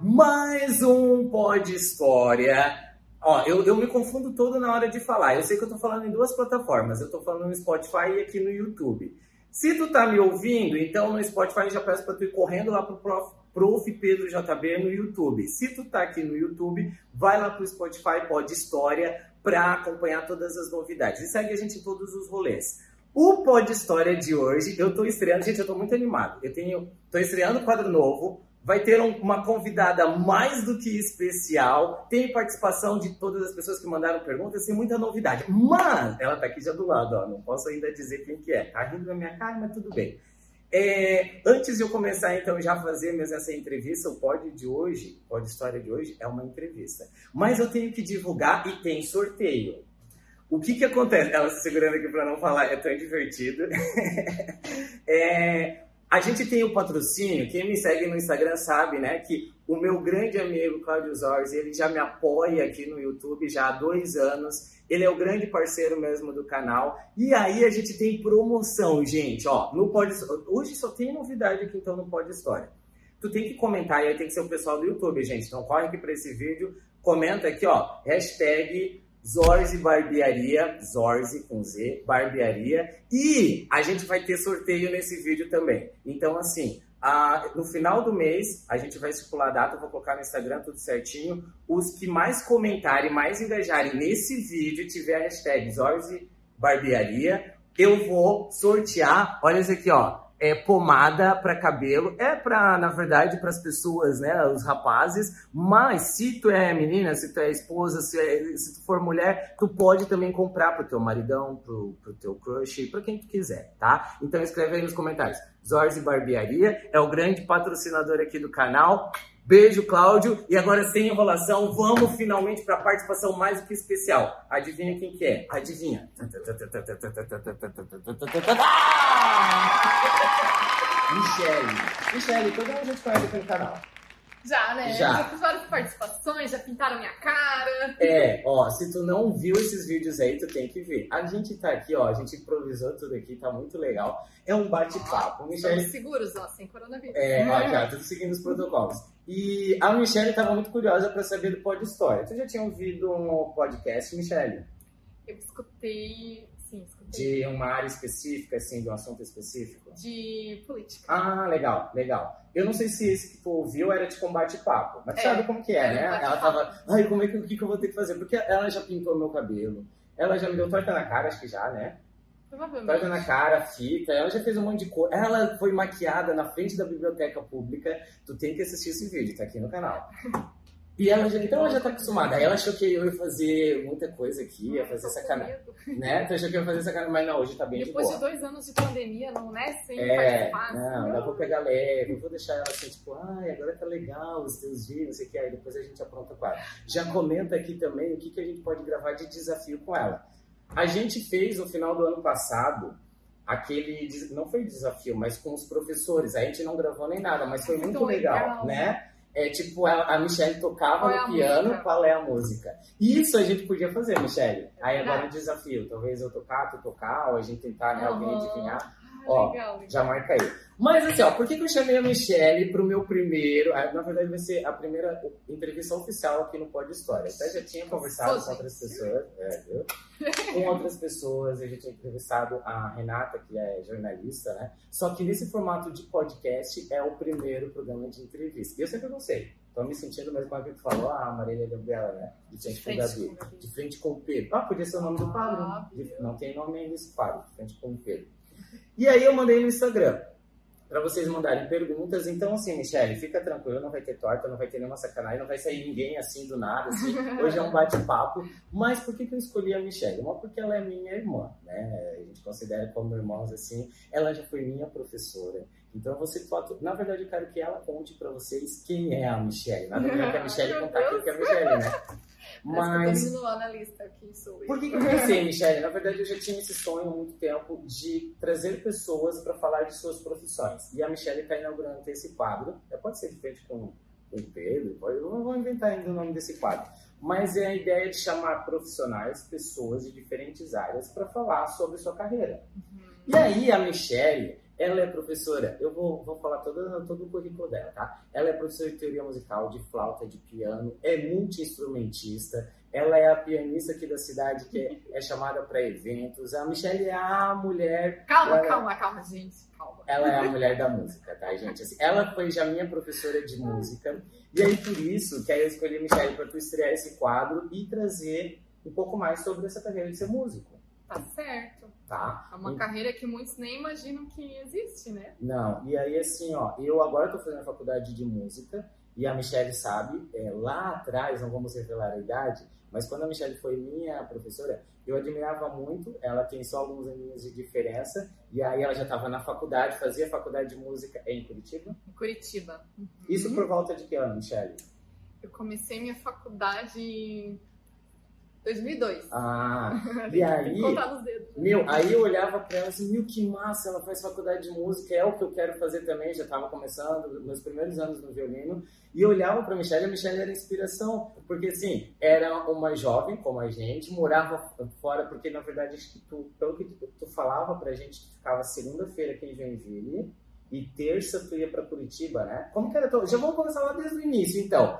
Mais um Pod História. Ó, eu, eu me confundo todo na hora de falar. Eu sei que eu tô falando em duas plataformas. Eu tô falando no Spotify e aqui no YouTube. Se tu tá me ouvindo, então no Spotify já peço para tu ir correndo lá pro Prof, Prof. Pedro JB no YouTube. Se tu tá aqui no YouTube, vai lá pro Spotify Pod História para acompanhar todas as novidades. E segue a gente em todos os rolês. O Pod História de hoje, eu tô estreando, gente, eu tô muito animado. Eu tenho, tô estreando um quadro novo, vai ter um, uma convidada mais do que especial, tem participação de todas as pessoas que mandaram perguntas, tem muita novidade. Mas ela tá aqui já do lado, ó, não posso ainda dizer quem que é. Tá rindo na minha cara, mas tudo bem. É, antes de eu começar, então, já fazer mesmo essa entrevista, o Pod de hoje, o Pod História de hoje é uma entrevista. Mas eu tenho que divulgar e tem sorteio. O que que acontece? Ela se segurando aqui para não falar, é tão divertido. é, a gente tem o patrocínio, quem me segue no Instagram sabe, né, que o meu grande amigo Claudio Zorzi, ele já me apoia aqui no YouTube já há dois anos. Ele é o grande parceiro mesmo do canal. E aí a gente tem promoção, gente, ó, no Pode Hoje só tem novidade aqui então no Pode História. Tu tem que comentar, e aí tem que ser o pessoal do YouTube, gente. Então corre aqui para esse vídeo, comenta aqui, ó, hashtag Zorzi Barbearia, Zorzi com Z, Barbearia. E a gente vai ter sorteio nesse vídeo também. Então, assim, no final do mês, a gente vai estipular a data, vou colocar no Instagram tudo certinho. Os que mais comentarem, mais engajarem nesse vídeo, tiver a hashtag Zorzi Barbearia, eu vou sortear, olha isso aqui, ó é, pomada para cabelo. É para, na verdade, para as pessoas, né, os rapazes. Mas se tu é menina, se tu é esposa, se, é, se tu for mulher, tu pode também comprar pro teu maridão, pro, pro teu crush, para quem tu quiser, tá? Então escreve aí nos comentários. Zorzi Barbearia é o grande patrocinador aqui do canal. Beijo, Cláudio. E agora, sem enrolação, vamos finalmente para a participação mais do que especial. Adivinha quem que é? Adivinha. Michele. Michele, todo mundo já te conhece aqui no canal. Já, né? Já. Já fiz várias participações, já pintaram minha cara. É, ó, se tu não viu esses vídeos aí, tu tem que ver. A gente tá aqui, ó, a gente improvisou tudo aqui, tá muito legal. É um bate-papo. Michele... Estamos seguros, ó, sem coronavírus. É, ó, já, tudo seguindo os protocolos. E a Michelle tava muito curiosa pra saber do Pod História. Tu já tinha ouvido um podcast, Michelle? Eu escutei. De uma área específica, assim, de um assunto específico? De política. Ah, legal, legal. Eu não sei se esse que tu ouviu era de combate-papo, mas É, sabe como que é, né? Ela tava, ai, como é que, o que, que eu vou ter que fazer? Porque ela já pintou meu cabelo, ela já me deu torta na cara, acho que já, né? Provavelmente. Torta na cara, fita, ela já fez um monte de coisa. Ela foi maquiada na frente da biblioteca pública. Tu tem que assistir esse vídeo, tá aqui no canal. E ela já, então ela já tá acostumada. Aí ela achou que eu ia fazer muita coisa aqui, ia fazer com sacanagem. Né? Tu achou que eu ia fazer sacanagem, mas não, hoje tá bem Depois de de dois anos de pandemia, não é sempre É, fácil. não, eu vou pegar leve, eu vou deixar ela assim, tipo, ai, agora tá legal os teus vídeos, não sei o que, aí depois a gente apronta o quadro. Já comenta aqui também o que, que a gente pode gravar de desafio com ela. A gente fez no final do ano passado aquele, não foi desafio, mas com os professores. A gente não gravou nem nada, mas foi muito tão legal, legal. né? É tipo, a Michelle tocava Qual é no a piano, música? qual é a música? Isso a gente podia fazer, Michelle. Aí agora o verdade. desafio, talvez eu tocar, tu tocar, ou a gente tentar, né, alguém adivinhar. Ah, Ó, legal. Já marca aí. Mas assim, ó, por que, que eu chamei a Michelle pro meu primeiro. ah, Na verdade, vai ser a primeira entrevista oficial aqui no Pod História. Até já tinha conversado com outras pessoas. É? Com outras pessoas, a gente tinha entrevistado a Renata, que é jornalista, né? Só que nesse formato de podcast é o primeiro programa de entrevista. E eu sempre gostei. Tô me sentindo mesmo com a que tu falou, a Marília Gabriela, né? De frente com o Frente Gabi. com o Gabi. De frente com o Pedro. Ah, podia ser o nome do quadro. Ah, De- viu? Não tem nome ainda esse quadro, de frente com o Pedro. E aí eu mandei no Instagram para vocês mandarem perguntas. Então, assim, Michelle, fica tranquilo, não vai ter torta, não vai ter nenhuma sacanagem, não vai sair ninguém assim do nada. Assim. Hoje é um bate-papo. Mas por que, que eu escolhi a Michelle? Uma, porque ela é minha irmã, né? A gente considera como irmãos assim. Ela já foi minha professora. Então, você pode. Na verdade, eu quero que ela conte para vocês quem é a Michelle. Nada melhor que a Michelle Meu contar quem que é a Michelle, né? Mas... Eu na lista quem sou eu. Por que, que eu pensei, Michelle? Na verdade, eu já tinha esse sonho há muito tempo de trazer pessoas para falar de suas profissões. E a Michelle está inaugurando esse quadro. É, Pode ser feito com com o Pedro, pode, eu não vou inventar ainda o nome desse quadro. Mas é a ideia de chamar profissionais, pessoas de diferentes áreas para falar sobre sua carreira. Uhum. E aí a Michelle, Ela é professora, eu vou, vou falar todo, todo o currículo dela, tá? Ela é professora de teoria musical, de flauta, de piano, é multi-instrumentista, ela é a pianista aqui da cidade que é, chamada para eventos. A Michelle é a mulher. Calma, ela, calma, calma, gente. Calma. Ela é a mulher da música, tá, gente? Assim, ela foi já minha professora de música. E aí, por isso, que aí eu escolhi a Michelle para tu estrear esse quadro e trazer um pouco mais sobre essa carreira de ser músico. Tá certo. Tá? É uma e... carreira que muitos nem imaginam que existe, né? Não, e aí assim, ó, eu agora tô fazendo a faculdade de música e a Michelle sabe, é, lá atrás, não vamos revelar a idade, mas quando a Michelle foi minha professora, eu admirava muito. Ela tem só alguns aninhos de diferença. E aí ela já estava na faculdade, fazia faculdade de música em Curitiba? Em Curitiba. Uhum. Isso por volta de que ano, Michelle? Eu comecei minha faculdade 2002. Ah, e aí. contar nos dedos. Meu, aí eu olhava pra ela assim, meu, que massa, ela faz faculdade de música, é o que eu quero fazer também, já estava começando, meus primeiros anos no violino, e eu olhava pra Michelle, e a Michelle era inspiração, porque assim, era uma jovem como a gente, morava fora, porque na verdade, tu, pelo que tu, tu falava pra gente, tu ficava segunda-feira aqui em Joinville, e terça tu ia pra Curitiba, né? Como que era? Tua... Já vamos começar lá desde o início, então.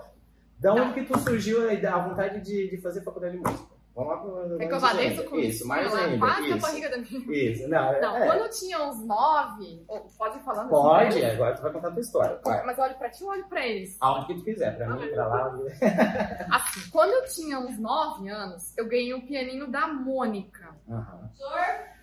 Da onde que tu surgiu a vontade de, de fazer faculdade de música? Vamos lá pro. É que eu vá desde o começo. Isso, mais ainda. Quase a barriga da minha. Isso, não. Não, é. quando eu tinha uns nove. Pode ir falando Pode, assim, agora tu vai contar a tua história. Vai. Mas olho pra ti ou olho pra eles? Aonde que tu quiser, pra ah, mim, pra lá. assim, quando eu tinha uns nove anos, eu ganhei um pianinho da Mônica. Aham. Uhum.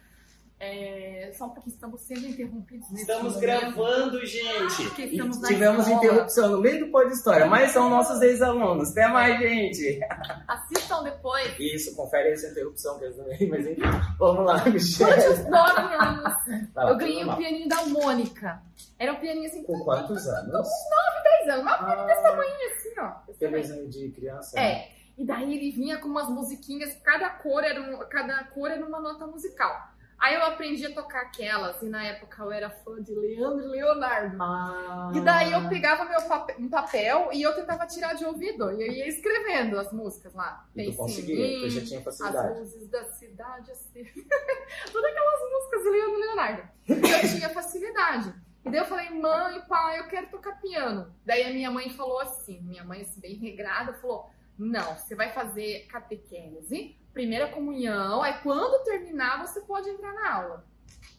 É, só um pouquinho, estamos sendo interrompidos. Estamos gravando, gente. Estamos tivemos interrupção no meio do pó de história, mas são nossos ex-alunos. Até mais, gente. Assistam depois. Isso, confere essa interrupção que eles não mas enfim. Vamos lá, Michelle. Quantos nove anos? Lá, eu ganhei um pianinho da Mônica. Era um pianinho assim. Com quantos anos? Com uns 9, 10 anos. Uma ah, desse tamanho assim, ó. Pianinho de criança? É. Né? E daí ele vinha com umas musiquinhas, cada cor era, um, cada cor era uma nota musical. Aí eu aprendi a tocar aquelas, e na época eu era fã de Leandro e Leonardo. Ah. E daí eu pegava meu papel, um papel e eu tentava tirar de ouvido. E eu ia escrevendo as músicas lá. E tu conseguia, tu já tinha facilidade. As luzes da cidade, assim. Todas aquelas músicas de Leandro e Leonardo. Eu tinha facilidade. E daí eu falei, mãe, pai, eu quero tocar piano. Daí a minha mãe falou assim, minha mãe assim, bem regrada, falou, não, você vai fazer catequese, primeira comunhão, aí quando terminar você pode entrar na aula.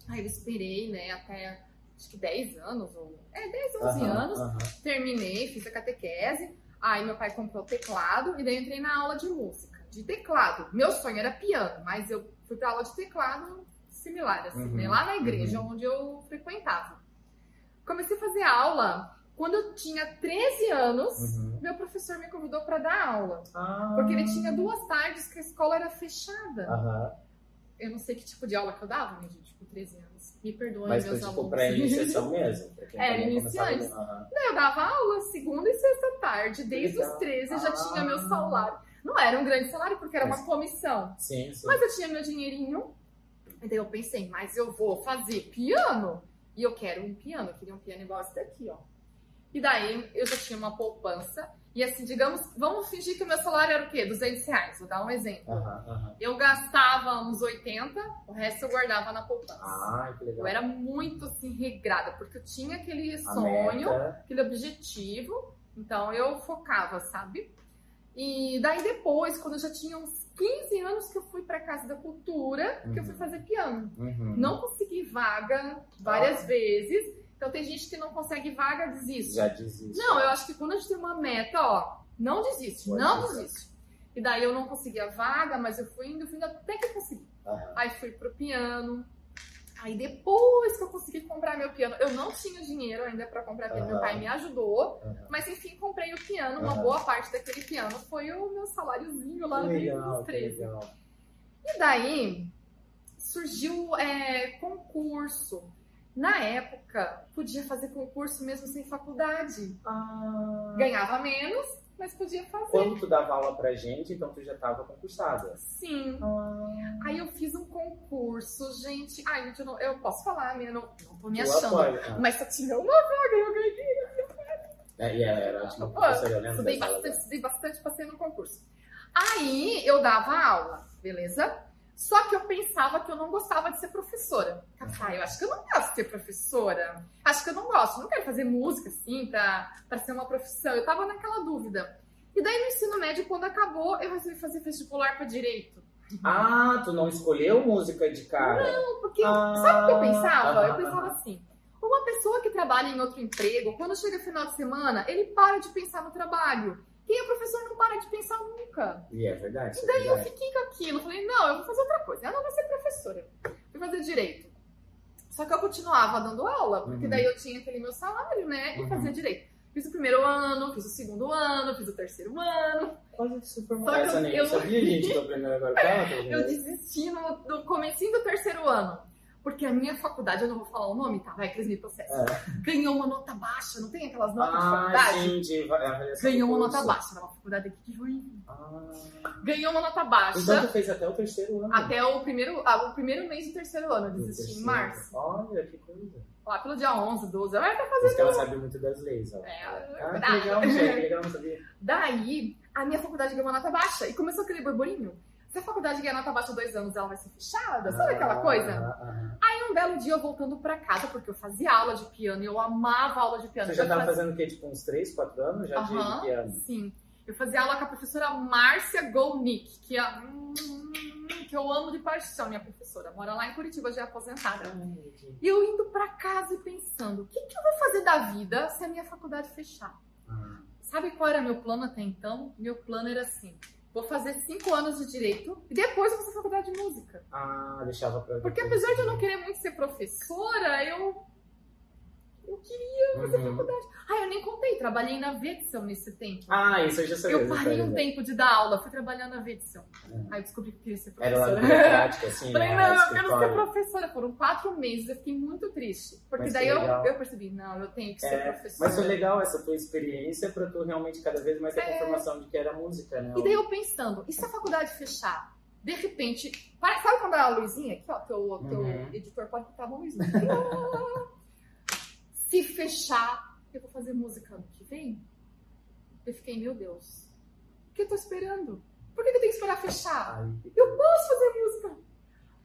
Aí eu esperei, né, até acho que 10 anos, ou é, 10, 11 uhum, anos, uhum. terminei, fiz a catequese, aí meu pai comprou o teclado e daí entrei na aula de música, de teclado. Meu sonho era piano, mas eu fui pra aula de teclado similar, assim, uhum, né, lá na igreja uhum. onde eu frequentava. Comecei a fazer aula quando eu tinha 13 anos, uhum. meu professor me convidou para dar aula. Ah. Porque ele tinha duas tardes que a escola era fechada. Uhum. Eu não sei que tipo de aula que eu dava, né, gente, com 13 anos. Me perdoem, Mas meus foi, alunos. tipo, pra iniciação mesmo? É, iniciantes. Uhum. Eu dava aula segunda e sexta tarde. Desde os 13 eu já ah. tinha meu salário. Não era um grande salário, porque era uma comissão. Sim, sim. Mas eu tinha meu dinheirinho. Então eu pensei, mas eu vou fazer piano. E eu quero um piano. Eu queria um piano igual esse daqui, ó. E daí eu já tinha uma poupança. E assim, digamos, vamos fingir que o meu salário era o quê? 200 reais. Vou dar um exemplo. Uhum, uhum. Eu gastava uns 80, o resto eu guardava na poupança. Ah, que legal. Eu era muito assim, regrada, porque eu tinha aquele sonho, aquele objetivo. Então eu focava, sabe? E daí depois, quando eu já tinha uns 15 anos que eu fui para Casa da Cultura, uhum. que eu fui uhum. fazer piano. Uhum. Não consegui vaga várias ah. vezes. Então tem gente que não consegue vaga, desiste. Já desiste. Não, eu acho que quando a gente tem uma meta, ó, não desiste, Pode não desiste. E daí eu não conseguia vaga, mas eu fui indo, fui indo até que consegui. Uhum. Aí fui pro piano. Aí depois que eu consegui comprar meu piano, eu não tinha dinheiro ainda para comprar piano, meu pai me ajudou, mas enfim, comprei o piano, uma boa parte daquele piano foi o meu saláriozinho lá desde os 13. E daí surgiu é, concurso. Na época, podia fazer concurso mesmo sem faculdade. Ah. Ganhava menos, mas podia fazer. Quando tu dava aula pra gente, então tu já estava concursada. Sim. Ah. Aí eu fiz um concurso, gente. Ai, gente, eu, não, eu posso falar, minha, não, não tô me achando. Ah. Mas só tinha uma vaga, eu ganhei. É, e ela era ótima professora, eu lembro. Estudei bastante, estudei bastante, passei no concurso. Aí eu dava aula, beleza? Só que eu pensava que eu não gostava de ser professora. Ah, eu acho que eu não gosto de ser professora. Acho que eu não gosto. Não quero fazer música assim pra, pra ser uma profissão. Eu tava naquela dúvida. E daí no ensino médio, quando acabou, eu resolvi fazer vestibular para direito. Ah, tu não escolheu música de cara? Não, porque ah, sabe o que eu pensava? Ah, eu pensava assim: uma pessoa que trabalha em outro emprego, quando chega final de semana, ele para de pensar no trabalho. Quem é professor não para de pensar nunca. E é verdade. E daí é verdade. eu fiquei com aquilo. Falei, não, eu vou fazer outra coisa. Eu não vou ser professora. Fui fazer direito. Só que eu continuava dando aula, porque uhum. daí eu tinha aquele meu salário, né? E uhum. fazia direito. Fiz o primeiro ano, fiz o segundo ano, fiz o terceiro ano. Quase de supermercado. Essa nem eu sabia, gente, tô aprendendo agora. eu desisti no, no comecinho do terceiro ano. Porque a minha faculdade, eu não vou falar o nome, tá? Vai que eles me processam. É. Ganhou uma nota baixa, não tem aquelas notas ah, de faculdade? Sim, de Ganhou uma nota baixa, era uma faculdade aqui de Joinville. Ah. Ganhou uma nota baixa. Então tu fez até o terceiro ano? Até o primeiro, ah, o primeiro mês do terceiro ano, eu desisti em março. Olha, que coisa. Lá pelo dia 11, 12, ela vai estar fazendo... Porque ela sabe muito das leis, ó. É, ah, que legal, que legal, não sabia. Daí, a minha faculdade ganhou uma nota baixa e começou aquele burburinho. Se a faculdade ganhar nota baixa dois anos, ela vai ser fechada? Sabe aquela coisa? Ah, ah, ah. Um belo dia eu voltando pra casa, porque eu fazia aula de piano e eu amava aula de piano. Você já tava fazendo o quê? Tipo uns três, quatro anos já de piano? Sim. Eu fazia aula com a professora Márcia Golnick, que, é, que eu amo de paixão, minha professora. Mora lá em Curitiba, já é aposentada. Ai, e eu indo pra casa e pensando, o que, que eu vou fazer da vida se a minha faculdade fechar? Ah. Sabe qual era meu plano até então? Meu plano era assim, vou fazer cinco anos de direito e depois vou fazer faculdade de música. Ah, deixava pra. Porque apesar de eu não querer muito ser professora, eu eu queria fazer uhum. faculdade. Ah, eu nem contei, trabalhei na Vetson nesse tempo. Ah, isso eu já sabia. Eu parei um tempo de dar aula, fui trabalhar na Vetson. Uhum. Aí eu descobri que queria ser professora. Era lá burocrática, assim, Falei, né? não, eu quero ser professora. Foram quatro meses, eu fiquei muito triste. Porque mas daí eu, eu percebi, não, eu tenho que é, ser professora. Mas foi legal essa tua experiência pra tu realmente cada vez mais ter é... confirmação de que era música, né? E daí eu pensando, e se a faculdade fechar? De repente, sabe quando a Luizinha, aqui ó, teu, teu uhum. editor pode estar bom, Luizinha. Se fechar, eu vou fazer música ano que vem? Eu fiquei, meu Deus, o que eu tô esperando? Por que eu tenho que esperar fechar? Eu posso fazer música!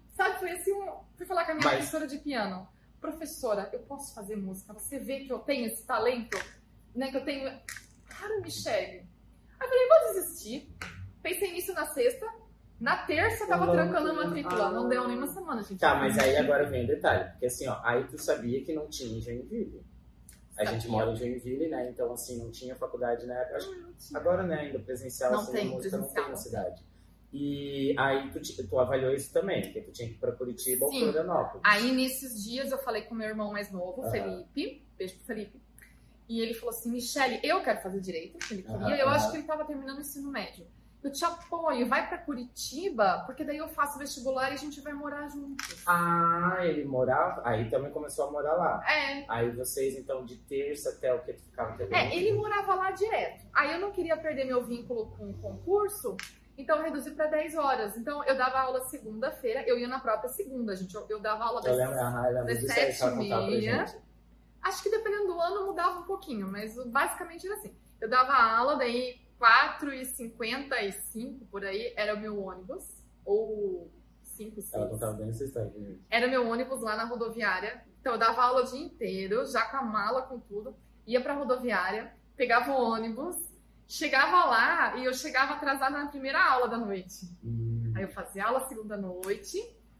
Sabe, foi assim, um... fui falar com a minha Mas... professora de piano. Professora, eu posso fazer música? Você vê que eu tenho esse talento? Né, que eu tenho... Cara, Michelle. Aí eu falei, vou desistir. Pensei nisso na sexta. Na terça tava não, trancando a matrícula. Ah, não deu nem uma semana, gente. Tá, mas aí agora vem o detalhe. Porque assim, ó, aí tu sabia que não tinha em Joinville. A gente mora em Joinville, né? Então, assim, não tinha faculdade na época. agora, né, ainda presencial, não assim, tem, música não tem na cidade. E aí tu, tu avaliou isso também, porque tu tinha que ir pra Curitiba Sim. ou Florianópolis. Aí nesses dias eu falei com meu irmão mais novo, uhum. Felipe, beijo pro Felipe. E ele falou assim, Michele, eu quero fazer direito, ele queria. Uhum. Eu acho que ele tava terminando o ensino médio eu te apoio, vai para Curitiba, porque daí eu faço vestibular e a gente vai morar juntos. Ah, ele morava? Aí também começou a morar lá. É. Aí vocês, então, de terça até o que tu ficava até É, ele morava lá direto. Aí eu não queria perder meu vínculo com o concurso, então eu reduzi para 10 horas. Então eu dava aula segunda-feira, eu ia na própria segunda, gente. Eu, eu dava aula das, lembro, ah, das 7 e meia. Acho que dependendo do ano mudava um pouquinho, mas basicamente era assim. Eu dava aula, daí 4h55 por aí era o meu ônibus, ou 5, 6. Ela contava bem essa história. Era meu ônibus lá na rodoviária. Então eu dava aula o dia inteiro, já com a mala, com tudo. Ia pra rodoviária, pegava o ônibus, chegava lá e eu chegava atrasada na primeira aula da noite. Hum. Aí eu fazia aula segunda noite,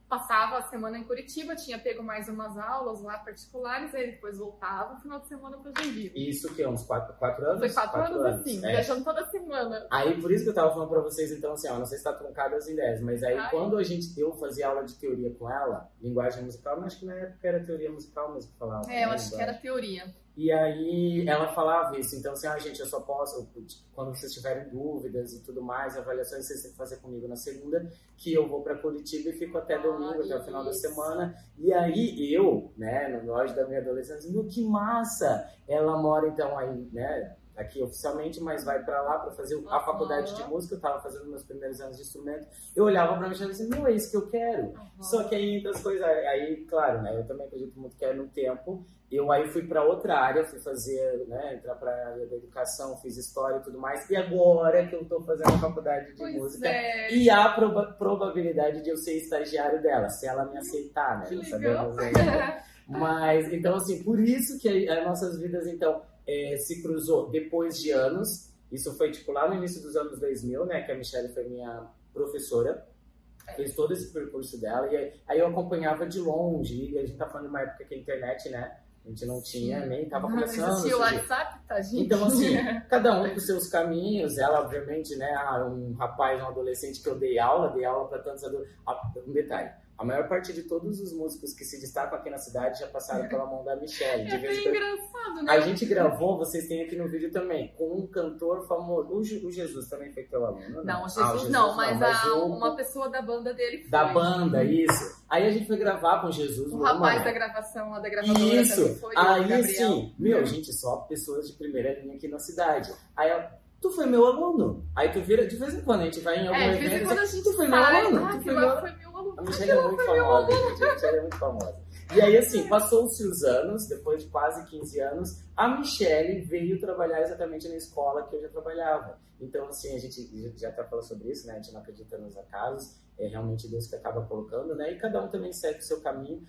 passava a semana em Curitiba, tinha pego mais umas aulas lá particulares, aí depois voltava no final de semana para Joinville. Isso que é uns quatro, quatro anos? Foi quatro, quatro anos, anos, assim, é. viajando toda semana. Aí por isso que eu tava falando para vocês, então, assim, ó, não sei se tá truncado as ideias, mas aí Ai. quando a gente, eu fazia aula de teoria com ela, linguagem musical, mas acho que na época era teoria musical mesmo que falava. É, eu né, acho que era teoria. E aí ela falava isso, então assim, ah, gente, eu só posso, quando vocês tiverem dúvidas e tudo mais, avaliações vocês têm que fazer comigo na segunda, que eu vou para Curitiba e fico até ah, domingo, até o final da semana. E aí eu, né, no auge da minha adolescência, meu, que massa! Ela mora então aí, né, aqui oficialmente, mas vai para lá para fazer a faculdade de música. Eu tava fazendo meus primeiros anos de instrumento. Eu olhava para Michelle e disse, não, é isso que eu quero. Uhum. Só que aí das coisas, aí, claro, né? Eu também acredito muito que é no tempo. Eu aí fui para outra área, fui fazer, né, entrar para a área da educação, fiz história e tudo mais. E agora que eu estou fazendo a faculdade de pois música é. e há proba probabilidade de eu ser estagiário dela, se ela me aceitar, né? Que Sabemos Mas então assim, por isso que as nossas vidas então é, se cruzou depois de anos. Isso foi tipo lá no início dos anos 2000, né, que a Michelle foi minha professora fez todo esse percurso dela e aí eu acompanhava de longe e a gente tá falando de uma época que a internet, né, a gente não tinha, nem estava começando. Não existia o WhatsApp, tá, gente? Então, assim, cada um com seus caminhos. Ela, obviamente, né, ah, um rapaz, um adolescente que eu dei aula, dei aula para tantos adolescentes. Ah, um detalhe, a maior parte de todos os músicos que se destacam aqui na cidade já passaram pela mão da Michelle. É bem engraçado, né? A gente gravou, vocês têm aqui no vídeo também, com um cantor famoso. O, Jesus também foi teu aluno, não? Não, o Jesus, ah, o Jesus não, mas, não, mas a, uma pessoa da banda dele foi. Da banda, isso. Aí a gente foi gravar com Jesus. O rapaz da gravação lá da gravadora Isso. Foi, Aí sim, meu, gente, só pessoas de primeira linha aqui na cidade. Aí tu foi meu aluno. Aí tu vira, de vez em quando a gente vai em algum é, evento. De vez em quando a gente tu foi meu aluno. Ah, tu foi meu... foi. A Michelle é muito famosa, gente. A Michelle é muito famosa. E aí, assim, passou-se os anos, depois de quase 15 anos, a Michelle veio trabalhar exatamente na escola que eu já trabalhava. Então, assim, a gente já até falou sobre isso, né? A gente não acredita nos acasos, é realmente Deus que acaba colocando, né? E cada um também segue o seu caminho.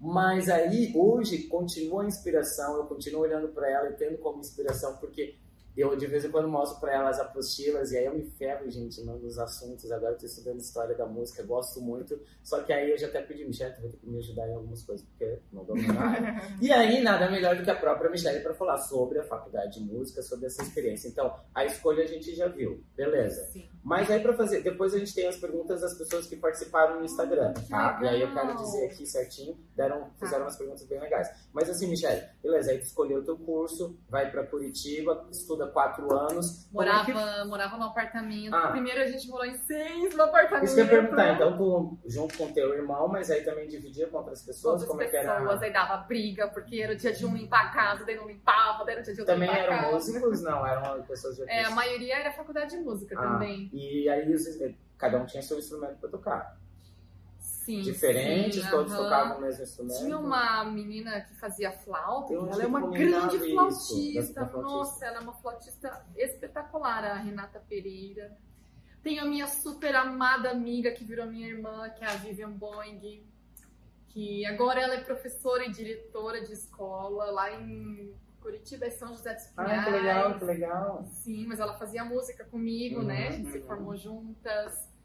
Mas aí, hoje, continua a inspiração, eu continuo olhando para ela e tendo como inspiração, porque eu de vez em quando mostro para elas apostilas e aí eu me ferro, gente, nos assuntos. Agora eu tô estudando história da música, gosto muito. Só que aí eu já até pedi, Michelle, tu vai ter que me ajudar em algumas coisas, porque não dou nada. e aí, nada melhor do que a própria Michelle para falar sobre a faculdade de música, sobre essa experiência. Então, a escolha a gente já viu, beleza. Sim. Mas aí para fazer, depois a gente tem as perguntas das pessoas que participaram no Instagram, tá? E aí eu quero dizer aqui certinho, deram, tá. fizeram umas perguntas bem legais. Mas assim, Michelle, beleza, aí tu escolheu o teu curso, vai para Curitiba, estuda quatro anos. Morava, é que... morava no apartamento. Ah. Primeiro a gente morou em seis no apartamento. Isso que eu ia perguntar, então tu junto com teu irmão, mas aí também dividia com outras pessoas? Outras como pessoas, é que era? aí dava briga, porque era o dia de um limpar a casa, daí não limpava, daí era o dia de outro Também eram casa. músicos? Não, eram pessoas de É, a maioria era faculdade de música ah. também. E aí cada um tinha seu instrumento para tocar. Sim, diferentes, sim, todos tocavam o mesmo instrumento. Tinha uma menina que fazia flauta, ela é uma grande flautista. Nossa, ela é uma flautista espetacular, a Renata Pereira. Tem a minha super amada amiga que virou minha irmã, que é a Vivian Boing, que agora ela é professora e diretora de escola lá em Curitiba, é São José dos Pinhais. Ah, que legal, que legal. Sim, mas ela fazia música comigo, uhum, né? A gente uhum. se formou juntas.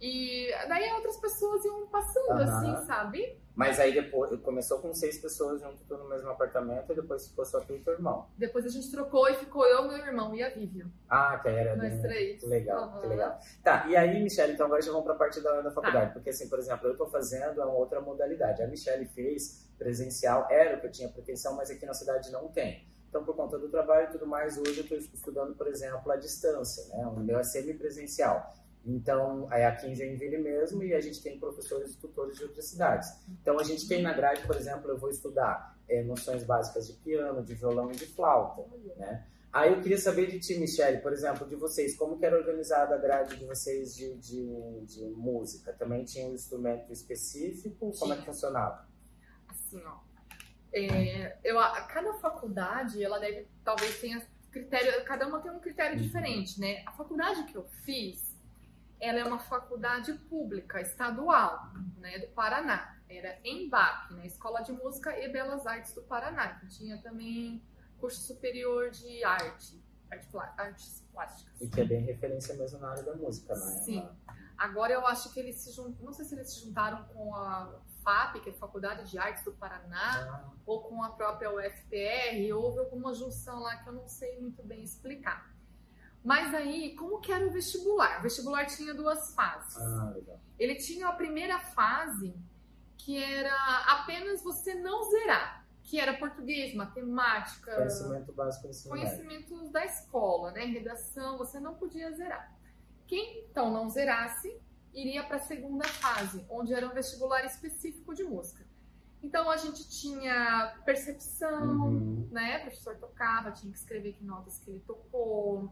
E daí outras pessoas iam passando, uhum. assim, sabe? Mas aí depois, começou com seis pessoas junto no mesmo apartamento e depois ficou só tu e teu irmão. Depois a gente trocou e ficou eu, meu irmão e a Vivian. Ah, que era Nós bem... três. Que legal, uhum. que legal. Tá, e aí, Michelle, então agora já vamos pra parte da, da faculdade. Tá. Porque assim, por exemplo, eu tô fazendo uma outra modalidade. A Michelle fez presencial, era o que eu tinha pretensão, mas aqui na cidade não tem. Então, por conta do trabalho e tudo mais, hoje eu estou estudando, por exemplo, à distância, né? O meu é semipresencial. Então, é a 15 em Ville mesmo e a gente tem professores e tutores de outras cidades. Então, a gente tem na grade, por exemplo, eu vou estudar é, noções básicas de piano, de violão e de flauta, né? Aí eu queria saber de ti, Michelle, por exemplo, de vocês, como que era organizada a grade de vocês de, de, de música? Também tinha um instrumento específico? Como é que funcionava? Assim, ó. É, eu, a, cada faculdade, ela deve, talvez tenha critério, cada uma tem um critério uhum. diferente, né? A faculdade que eu fiz, ela é uma faculdade pública, estadual, né, do Paraná. Era EMBAP, né, Escola de Música e Belas Artes do Paraná, que tinha também curso superior de arte, artes plásticas. E que é bem referência mesmo na área da música, né? Sim. Agora eu acho que eles se juntaram, não sei se eles se juntaram com a FAP, que é Faculdade de Artes do Paraná, ah. ou com a própria UFPR, houve alguma junção lá que eu não sei muito bem explicar. Mas aí, como que era o vestibular? O vestibular tinha duas fases. Ah, legal. Ele tinha a primeira fase, que era apenas você não zerar, que era português, matemática, conhecimento básico conhecimentos da escola, né, redação, você não podia zerar. Quem então não zerasse iria para a segunda fase, onde era um vestibular específico de música. Então a gente tinha percepção, Uhum. né? O professor tocava, tinha que escrever que notas que ele tocou.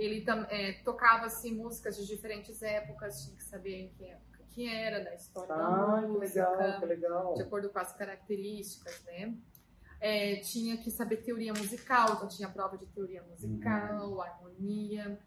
Ele é, tocava assim músicas de diferentes épocas, tinha que saber em que época que era, da história da Ah, que música, legal, que legal. de acordo com as características, né? É, tinha que saber teoria musical, então tinha prova de teoria musical, Uhum. harmonia,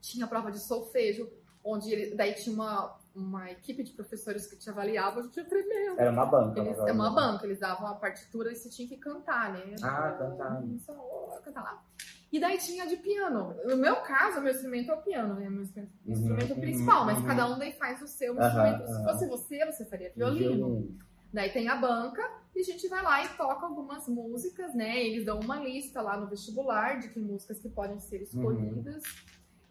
tinha prova de solfejo, onde ele- daí tinha uma, uma equipe de professores que te avaliavam, a gente tremendo. Era uma banca. Eles, é uma banca, eles davam a partitura e você tinha que cantar, né? Ah, cantar. Só cantar lá. E daí tinha de piano. No meu caso, o meu instrumento é o piano, né? Meu instrumento, Uhum, instrumento uhum, principal, mas uhum. cada um daí faz o seu instrumento. Se fosse você, você faria violino. Daí tem a banca e a gente vai lá e toca algumas músicas, né? Eles dão uma lista lá no vestibular de que músicas que podem ser escolhidas.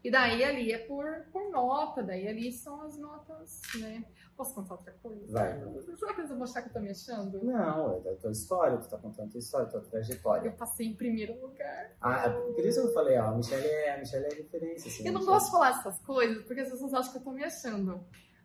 E daí ali é por, por nota, daí ali são as notas, né? Posso contar outra coisa? Vai. Será que eles vão achar que eu tô me achando? Não, é da tua história, tu tá contando a tua história, a tua trajetória. Eu passei em primeiro lugar. Ah, por isso eu falei, ó, a Michelle é, a Michelle é referência. Assim, Eu não Michelle. de falar essas coisas porque as pessoas acham que eu tô me achando.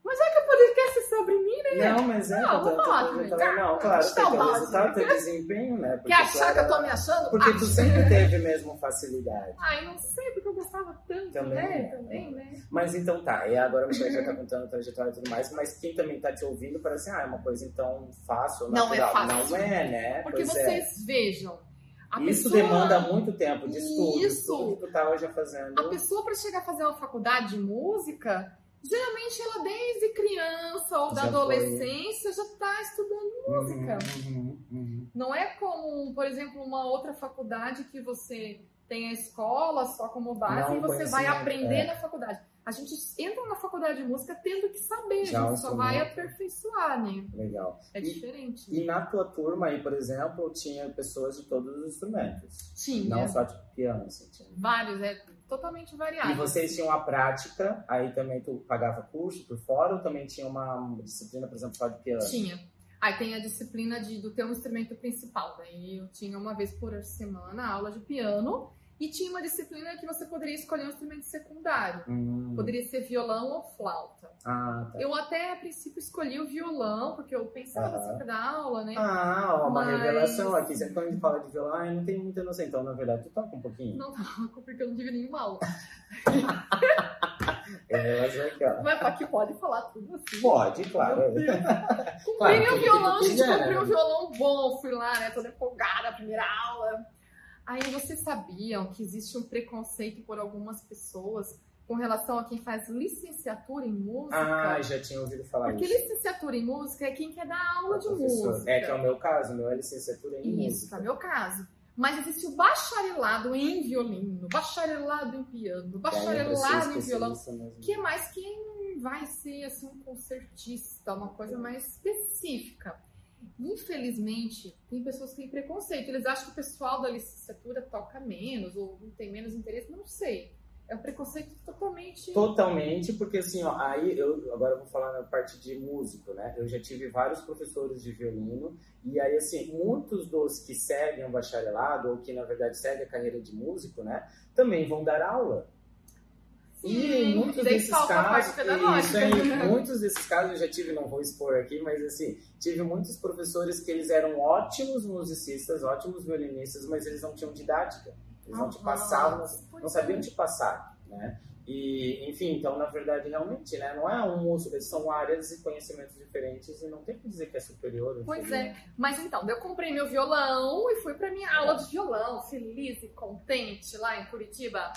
Mas já que o podcast é sobre mim, né? Não, mas é, Não, tá- vou tá- falar tá- também. tá- não, claro, Deixa eu tem teu uma resultado, teu desempenho, né? Quer achar que eu tô me achando? Porque tu sempre teve mesmo facilidade. Ai, não sei porque eu gostava tanto, Também, né? né? Também, né? Mas então tá, e agora a Michelle já tá contando a trajetória e tudo mais, mas quem também tá te ouvindo parece, ah, é uma coisa então fácil, Não é natural. fácil. Não é, né? Porque é. vocês vejam. A Isso pessoa, demanda muito tempo de estudo. Isso. Estudo que tu tava já fazendo. A pessoa, para chegar a fazer uma faculdade de música, geralmente ela desde criança ou da Já foi. adolescência já está estudando música. Uhum, uhum. Não é como, por exemplo, uma outra faculdade que você tem a escola só como base Não, e você vai conhecimento, aprender é. na faculdade. A gente entra na faculdade de música tendo que saber, Já a gente só vai aperfeiçoar, né? Legal. É E- diferente. E na tua turma aí, por exemplo, tinha pessoas de todos os instrumentos. Tinha Não só tipo piano, assim. Tinha. vários, é totalmente variado. E vocês tinham a prática, aí também tu pagava curso por fora ou também tinha uma disciplina, por exemplo, só de piano? Tinha. Aí tem a disciplina de, do teu instrumento principal. Daí eu tinha uma vez por semana aula de piano. E tinha uma disciplina que você poderia escolher um instrumento secundário. Hum. Poderia ser violão ou flauta. Ah, tá. Eu até, a princípio, escolhi o violão, porque eu pensava assim pra dar aula, né? Ah, ó, uma Mas- revelação aqui. Sempre quando a gente fala de violão, eu não tenho muita noção. Então, na verdade, tu toca um pouquinho. Não toco, porque eu não tive nenhuma aula. É revelação aqui, ó. Mas aqui pode falar tudo assim. Pode, claro. Comprei Claro, meu violão, gente, comprei né? um violão bom, fui lá, né, toda empolgada, primeira aula. Aí vocês sabiam que existe um preconceito por algumas pessoas com relação a quem faz licenciatura em música? Ah, já tinha ouvido falar Porque isso. licenciatura em música é quem quer dar aula de Professor. música. É que é o meu caso, meu é licenciatura em Isso, música. é meu caso. Mas existe o bacharelado em violino, bacharelado em piano, é bacharelado em violão, que é mais quem vai ser assim um concertista, uma coisa mais específica. Infelizmente, tem pessoas que têm preconceito. Eles acham que o pessoal da licenciatura toca menos ou tem menos interesse. Não sei. É um preconceito totalmente. Totalmente, porque assim, ó, aí eu agora eu vou falar na parte de músico, né? Eu já tive vários professores de violino, e aí assim, muitos dos que seguem o bacharelado, ou que na verdade seguem a carreira de músico, né, também vão dar aula. E em muitos desses casos, isso aí, muitos desses casos eu já tive, não vou expor aqui, mas assim, tive muitos professores que eles eram ótimos musicistas, ótimos violinistas, mas eles não tinham didática. Eles não te passavam, não é. sabiam te passar, né? E, enfim, então, na verdade, realmente, né? Não é um músico, são áreas e conhecimentos diferentes e não tem que dizer que é superior. ou Pois é. Mas então, eu comprei meu violão e fui pra minha aula de violão, feliz e contente lá em Curitiba.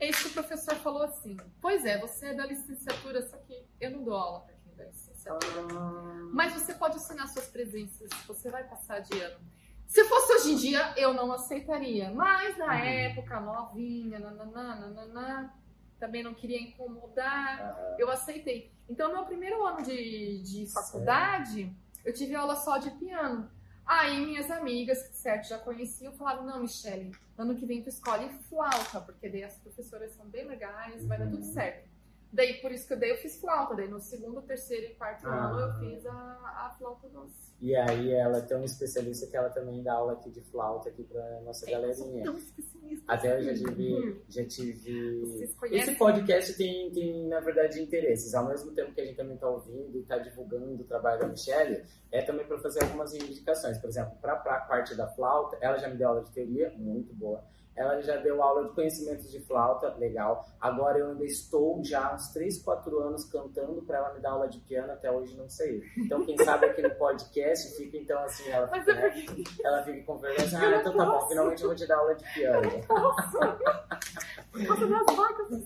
Eis que o professor falou assim: Pois é, você é da licenciatura, só que eu não dou aula pra quem é da licenciatura. Ah, Mas você pode ensinar suas presenças, você vai passar de ano. Se fosse hoje em dia, eu não aceitaria. Mas na Uhum. época, novinha, nananã, nananã, também não queria incomodar, ah, eu aceitei. Então, meu primeiro ano de, de faculdade, eu tive aula só de piano. Aí minhas amigas, que certo já conheciam, falaram, não, Michele, ano que vem tu escolhe flauta, porque daí as professoras são bem legais, vai dar tudo Uhum. certo. Daí, por isso que eu, daí eu fiz flauta. Daí no segundo, terceiro e quarto Ah. ano eu fiz a, a flauta doce. E aí ela é tão especialista que ela também dá aula aqui de flauta aqui pra nossa É, galerinha. tão especialista Até eu já assim. tive, já tive. Esse podcast tem, tem, na verdade, interesses. Ao mesmo tempo que a gente também está ouvindo e está divulgando o trabalho da Michelle, é também para fazer algumas indicações. Por exemplo, para a parte da flauta, ela já me deu aula de teoria, muito boa. Ela já deu aula de conhecimentos de flauta, legal. Agora eu ainda estou já há uns 3, 4 anos cantando para ela me dar aula de piano, até hoje não saiu. Então, quem sabe aqui no podcast fica então assim, ela fica, é né, porque ela fica com vergonha, ah, não então tá bom, finalmente eu vou te dar aula de piano. posso. Vacas.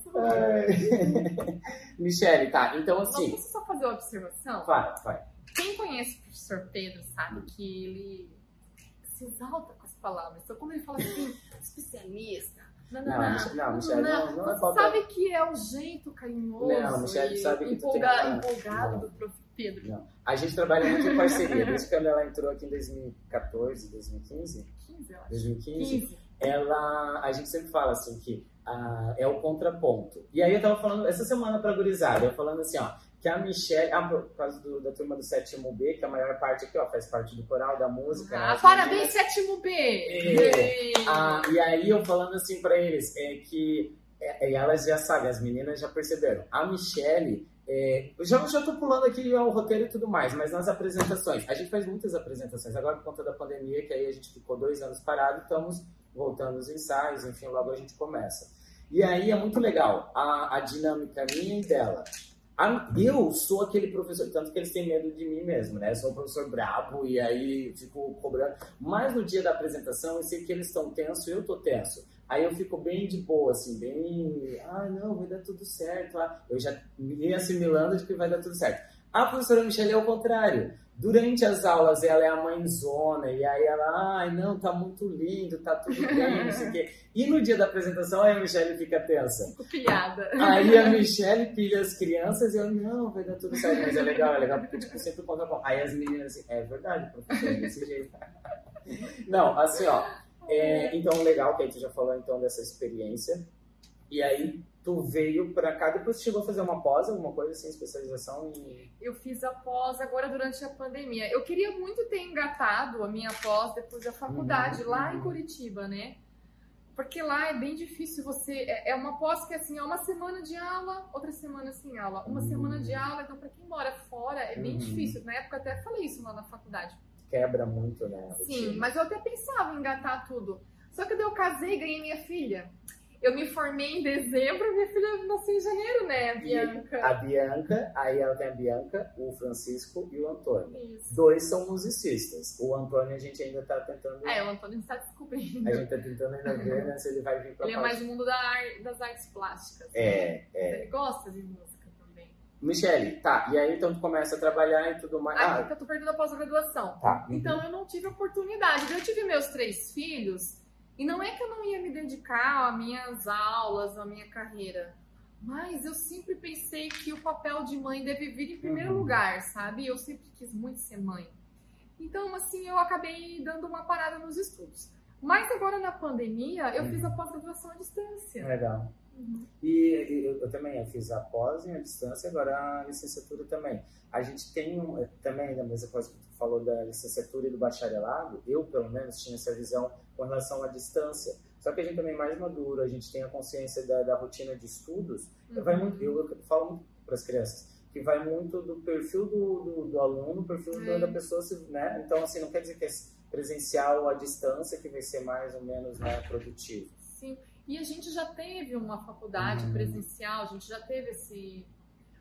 eu Michelle, tá, então Mas assim, posso só fazer uma observação? vai, vai. Quem conhece o professor Pedro sabe que ele se exalta com as palavras. Então, quando ele fala assim, especialista, não, não, Não, não, Michele- não, Michele, não- não é você papel- sabe que é o jeito carinhoso Não, Michele e sabe que tu tem empolga- uma- empolgado Não. do prof. Pedro. Não. A gente trabalha muito em parceria. Desde quando ela entrou aqui em 2014, 2015, 15, eu acho. 2015, 15. ela, a gente sempre fala assim que ah, é o contraponto. E aí eu tava falando essa semana pra gurizada, eu falando assim, ó, que a Michelle, ah, por causa do- da turma do sétimo B, que a maior parte aqui, ó, faz parte do coral, da música. né, Ah, parabéns, meninas. sétimo B! É. Ah, e aí eu falando assim pra eles, é que é, e elas já sabem, as meninas já perceberam. A Michelle, é, já, já tô pulando aqui ó, o roteiro e tudo mais, mas nas apresentações, a gente faz muitas apresentações. Agora, por conta da pandemia, que aí a gente ficou dois anos parado, estamos voltando os ensaios, enfim, logo a gente começa. E aí é muito legal a, a dinâmica minha e dela. A- eu sou aquele professor, tanto que eles têm medo de mim mesmo, né? Eu sou um professor brabo e aí fico cobrando. Mas no dia da apresentação, eu sei que eles estão tensos e eu tô tenso. Aí eu fico bem de boa, assim, bem. Ah, não, vai dar tudo certo. Ah, eu já me assimilando de que vai dar tudo certo. A professora Michelle é o contrário. Durante as aulas, ela é a mãezona, e aí ela, ai, não, tá muito lindo, tá tudo bem, não sei o quê. E no dia da apresentação, aí a Michelle fica tensa. Fico pilhada. Aí a Michelle pilha as crianças e eu, não, vai dar tudo certo. Mas é legal, é legal porque, tipo, sempre conta bom. Aí as meninas assim, é verdade, professor, desse jeito. Não, assim, ó. É, então, legal que aí tu já falou, então, dessa experiência. E aí, tu veio pra cá, depois tu chegou a fazer uma pós, alguma coisa assim, especialização em... Eu fiz a pós agora durante a pandemia. Eu queria muito ter engatado a minha pós depois da faculdade, Uhum, lá em uhum. Curitiba, né? Porque lá é bem difícil você. É é uma pós que assim, é uma semana de aula, outra semana sem aula. Uma Uhum. semana de aula, então pra quem mora fora é bem Uhum. difícil. Na época até falei isso lá na faculdade. Quebra muito, né? a Sim, rotina. mas eu até pensava em engatar tudo. Só que daí eu casei e ganhei minha filha. Eu me formei em dezembro, minha filha nasceu em janeiro, né, Bianca? A Bianca, aí ela tem a Bianca, o Francisco e o Antônio. Isso. Dois são musicistas. O Antônio a gente ainda tá tentando... É, o Antônio está descobrindo. A gente tá tentando ainda ver né, se ele vai vir pra Ele é parte mais do mundo da ar- das artes plásticas. É, é. Ele gosta de música. Michele, tá. E aí então tu começa a trabalhar e tudo mais. Ah, Ah, que eu tô perdendo a pós-graduação. tá. Então eu não tive oportunidade. Eu tive meus três filhos e não é que eu não ia me dedicar às minhas aulas, à minha carreira. Mas eu sempre pensei que o papel de mãe deve vir em primeiro Uhum. lugar, sabe? Eu sempre quis muito ser mãe. Então, assim, eu acabei dando uma parada nos estudos. Mas agora na pandemia, eu Uhum. fiz a pós-graduação à distância. Legal. Uhum. E, eu, eu também eu fiz a pós em a distância, agora a licenciatura também. A gente tem um, eh, também, da mesma coisa que tu falou da licenciatura e do bacharelado, eu pelo menos tinha essa visão com relação à distância. Só que a gente também é mais maduro, a gente tem a consciência da, da rotina de estudos. Vai muito, eu, eu falo muito para as crianças que vai muito do perfil do, do, do aluno, perfil do- É. da pessoa, né? Então, assim, não quer dizer que é presencial ou à distância que vai ser mais ou menos né, produtivo. Sim. E a gente já teve uma faculdade Uhum. presencial, a gente já teve esse.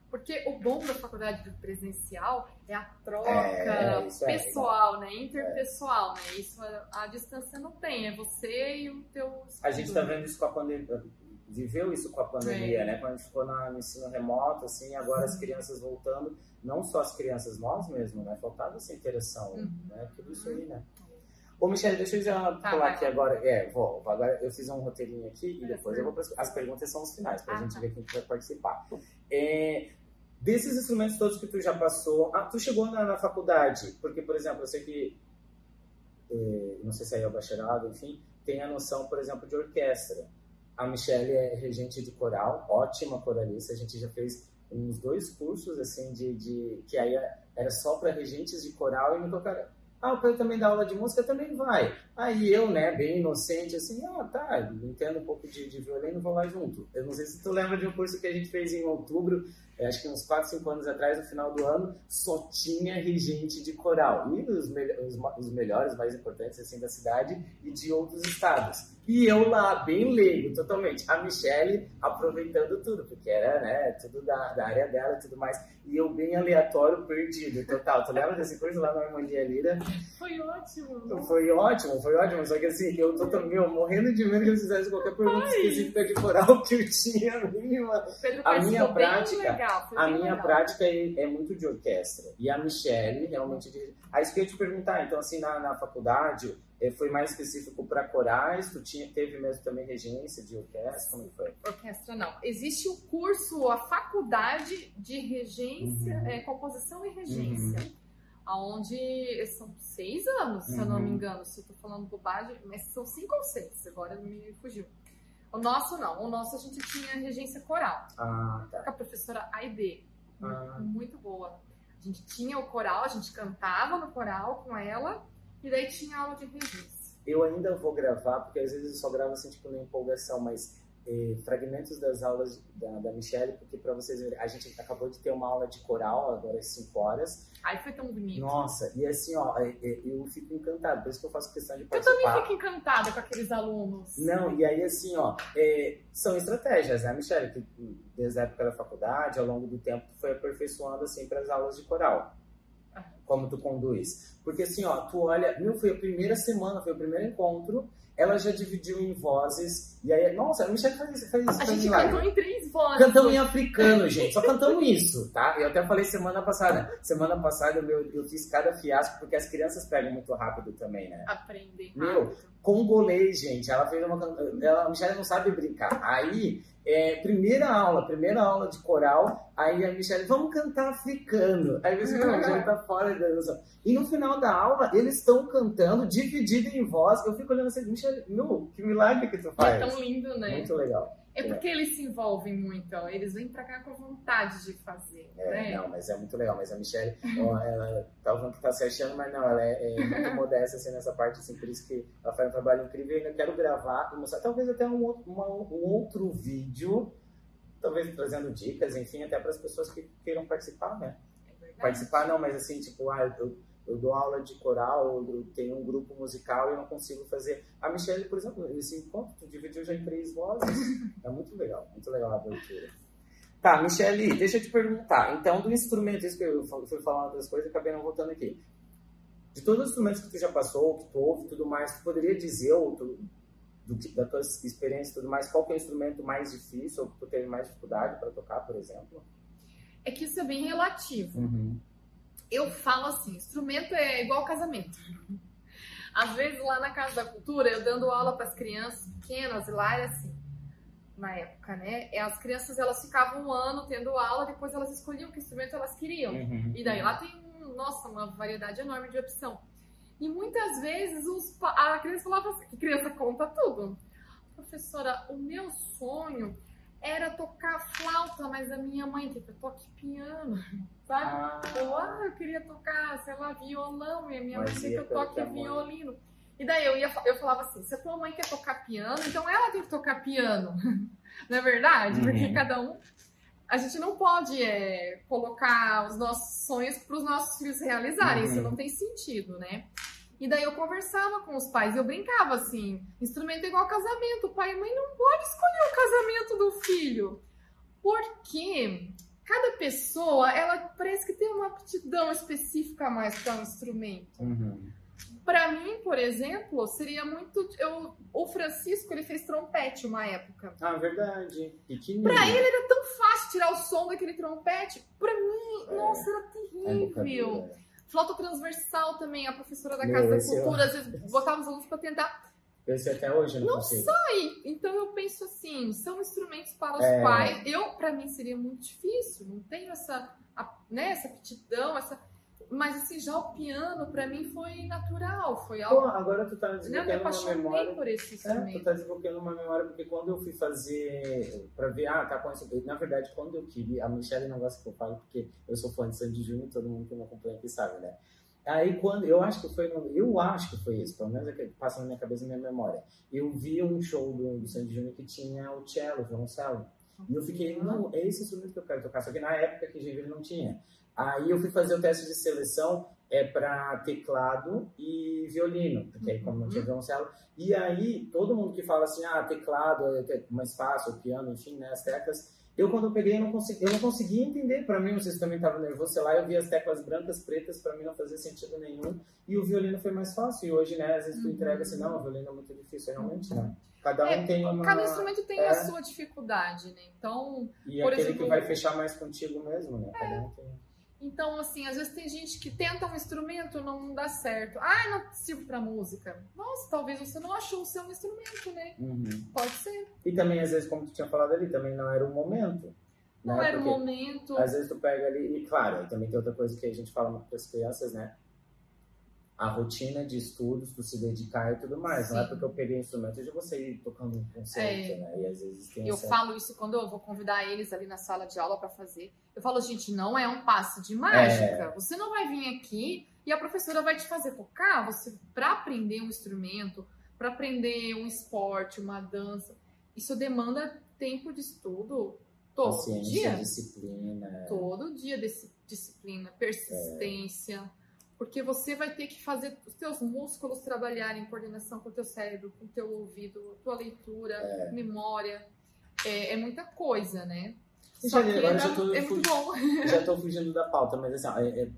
Porque o bom da faculdade presencial é a troca É, é pessoal, né? Interpessoal, né? Isso a, a distância não tem, é você e o teu. A gente está estudo. vendo isso com a pandemia, viveu isso com a pandemia, É. né? Quando a gente ficou na- no ensino remoto, assim, agora as crianças voltando, não só as crianças, nós mesmos, né? Faltava essa interação, Uhum. né? Tudo isso aí, né? Ô, Michelle, deixa eu já Tá, pular aqui agora. É, vou. Agora eu fiz um roteirinho aqui e É, depois eu vou para as perguntas são os finais, pra Ah, gente tá. ver quem que vai participar. É, desses instrumentos todos que tu já passou, ah, tu chegou na, na faculdade, porque, por exemplo, eu sei que, é, não sei se aí é o bacharelado, enfim, tem a noção, por exemplo, de orquestra. A Michelle é regente de coral, ótima coralista. A gente já fez uns dois cursos, assim, de, de que aí era só para regentes de coral e me colocaram ah, o Pedro também dá aula de música, também vai. Aí eu, né, bem inocente, assim, ah, tá, entendo um pouco de, de violino, vou lá junto. Eu não sei se tu lembra de um curso que a gente fez em outubro, acho que uns 4, 5 anos atrás, no final do ano, só tinha regente de coral. E os, me os, os melhores, mais importantes, assim, da cidade e de outros estados. E eu lá, bem leigo, totalmente. A Michelle aproveitando tudo, porque era, né, tudo da, da área dela e tudo mais. E eu bem aleatório, perdido, total. Tu lembra desse curso lá na Harmonia Lira? Foi ótimo. Foi ótimo, foi ótimo. Só que assim, eu tô meu, morrendo de medo que eu fizesse qualquer pergunta Ai. específica de coral que eu tinha a mínima. a minha prática, legal, a minha legal. prática é, é, muito de orquestra. E a Michelle realmente. De... Aí isso que eu ia te perguntar, então assim, na, na faculdade é, foi mais específico para corais? Tu tinha, teve mesmo também regência de orquestra? Como foi? Orquestra não. Existe o curso, a faculdade de regência, uhum. é, composição e regência. Uhum. Onde são seis anos, se uhum. eu não me uhum. engano, se eu tô falando bobagem, mas são cinco ou seis, agora me fugiu. O nosso não, o nosso a gente tinha regência coral. Ah, tá. Com a professora Aide, ah. muito boa. A gente tinha o coral, a gente cantava no coral com ela, e daí tinha aula de registro. Eu ainda vou gravar, porque às vezes eu só gravo assim, tipo, na empolgação, mas eh, fragmentos das aulas da, da Michelle, porque para vocês verem, a gente acabou de ter uma aula de coral, agora às 5 horas. Ai, foi tão bonito. Nossa, e assim, ó, eh, eh, eu fico encantado, por isso que eu faço questão de participar. Eu também fico encantada com aqueles alunos. Não, e aí assim, ó, é, são estratégias, né, Michelle, que desde a época da faculdade, ao longo do tempo, foi aperfeiçoando assim para as aulas de coral como tu conduz. Porque assim, ó, tu olha, meu, foi a primeira semana, foi o primeiro encontro, ela já dividiu em vozes, e aí, nossa, a Michelle faz isso, faz isso A gente cantou em três vozes. Cantamos em africano, gente, só cantamos isso, tá? Eu até falei semana passada, semana passada eu, eu fiz cada fiasco, porque as crianças pegam muito rápido também, né? Aprendem Meu, congolês, gente, ela fez uma, ela, a Michelle não sabe brincar, aí é, primeira aula, primeira aula de coral, aí a Michelle, vamos cantar africano. Aí você a Michelle tá fora da dança. E no final da aula, eles estão cantando, dividido em voz. Eu fico olhando assim, Michelle, meu, que milagre que tu faz. É tão lindo, né? Muito legal. É porque é. eles se envolvem muito, ó. eles vêm pra cá com vontade de fazer. É, né? não, mas é muito legal. Mas a Michelle, ó, ela tá falando que tá se achando, mas não, ela é, é muito modesta assim, nessa parte, assim, por isso que ela faz um trabalho incrível. Eu ainda quero gravar e mostrar, talvez até um, uma, um outro vídeo, talvez trazendo dicas, enfim, até para as pessoas que queiram participar, né? É participar não, mas assim, tipo, ah, eu eu dou aula de coral, eu tenho um grupo musical e não consigo fazer. A Michelle, por exemplo, esse encontro dividiu já em três vozes. É muito legal, muito legal a abertura. Tá, Michelle, deixa eu te perguntar. Então, do instrumento, isso que eu fui falando das coisas, acabei não voltando aqui. De todos os instrumentos que tu já passou, que tu ouve tudo mais, tu poderia dizer, ou tu, do, da tua experiência e tudo mais, qual que é o instrumento mais difícil, ou que tu teve mais dificuldade para tocar, por exemplo? É que isso é bem relativo. Uhum eu falo assim, instrumento é igual casamento. Às vezes lá na Casa da Cultura, eu dando aula para as crianças pequenas, lá era assim, na época, né? As crianças elas ficavam um ano tendo aula, depois elas escolhiam que instrumento elas queriam. Uhum. E daí lá tem, nossa, uma variedade enorme de opção. E muitas vezes os, a criança falava assim, que criança conta tudo. Professora, o meu sonho era tocar flauta, mas a minha mãe quer que eu toque piano, sabe? Ah. Eu, ah, eu queria tocar, sei lá, violão, e a minha mas mãe quer que eu toque violino. E daí eu, ia, eu falava assim, se a tua mãe quer tocar piano, então ela tem que tocar piano. Não é verdade? Uhum. Porque cada um... A gente não pode é, colocar os nossos sonhos para os nossos filhos realizarem, uhum. isso não tem sentido, né? E daí eu conversava com os pais, eu brincava assim, instrumento é igual casamento, o pai e mãe não pode escolher o casamento do filho. Porque cada pessoa, ela parece que tem uma aptidão específica a mais para um instrumento. Uhum. Para mim, por exemplo, seria muito. Eu, o Francisco ele fez trompete uma época. Ah, verdade. Para ele era tão fácil tirar o som daquele trompete. Para mim, é. nossa, era terrível. É Flauta transversal também, a professora da Casa Meu, da Cultura, eu... às vezes botava os alunos para tentar. Esse até hoje não, não consigo. sai. Então eu penso assim, são instrumentos para os é... pais. Eu, para mim, seria muito difícil. Não tenho essa, a, né, essa aptidão, essa. Mas assim, já o piano pra mim foi natural, foi Pô, algo. agora tu tá desbloqueando uma memória. por esse É, tu tá desbloqueando uma memória, porque quando eu fui fazer, pra ver, ah, tá com isso. Na verdade, quando eu queria, a Michelle não gosta que eu falo, porque eu sou fã de Sandy Júnior, todo mundo que me acompanha aqui sabe, né? Aí quando, eu acho que foi, eu acho que foi isso, pelo menos é que passa na minha cabeça e na minha memória. Eu vi um show do, do Sandy Júnior que tinha o cello, o violoncelo. E eu fiquei, não, é esse instrumento que eu quero tocar. Só que na época que Joinville não tinha. Aí eu fui fazer o teste de seleção é para teclado e violino, porque aí como não tinha violoncelo. E aí todo mundo que fala assim, ah, teclado é mais fácil, piano, enfim, né, as teclas. Eu quando eu peguei eu não consegui, eu não conseguia entender. Para mim, vocês também estavam nervosos, sei lá, eu via as teclas brancas, pretas, para mim não fazia sentido nenhum. E o violino foi mais fácil. E hoje, né, às vezes tu Uhum. entrega assim, não, o violino é muito difícil, realmente, né? Cada um É, tem uma Cada instrumento tem é. a sua dificuldade, né? Então, e por aquele exemplo, que vai fechar mais contigo mesmo, né? Cada um tem. Então, assim, às vezes tem gente que tenta um instrumento não dá certo. Ah, não sirvo pra música. Nossa, talvez você não achou o seu instrumento, né? Uhum. Pode ser. E também, às vezes, como tu tinha falado ali, também não era o momento. Não né? era o Porque, momento. Às vezes tu pega ali, e claro, também tem outra coisa que a gente fala para as crianças, né? A rotina de estudos, tu se dedicar e tudo mais. Não é Sim. porque eu peguei instrumento, eu já vou sair tocando um concerto, É. né? E às vezes tem Eu essa... falo isso quando eu vou convidar eles ali na sala de aula pra fazer. Eu falo, gente, não é um passe de mágica. É. Você não vai vir aqui e a professora vai te fazer tocar. Você, para aprender um instrumento, para aprender um esporte, uma dança, isso demanda tempo de estudo todo Paciência, dia. disciplina. Todo dia disciplina, persistência. Porque você vai ter que fazer os teus músculos trabalharem em coordenação com o teu cérebro, com o teu ouvido, tua leitura, memória. É, é muita coisa, né? E, Só Janine, que agora é, já tô- é muito bom. Já tô fugindo da pauta, mas assim, ó, é- é-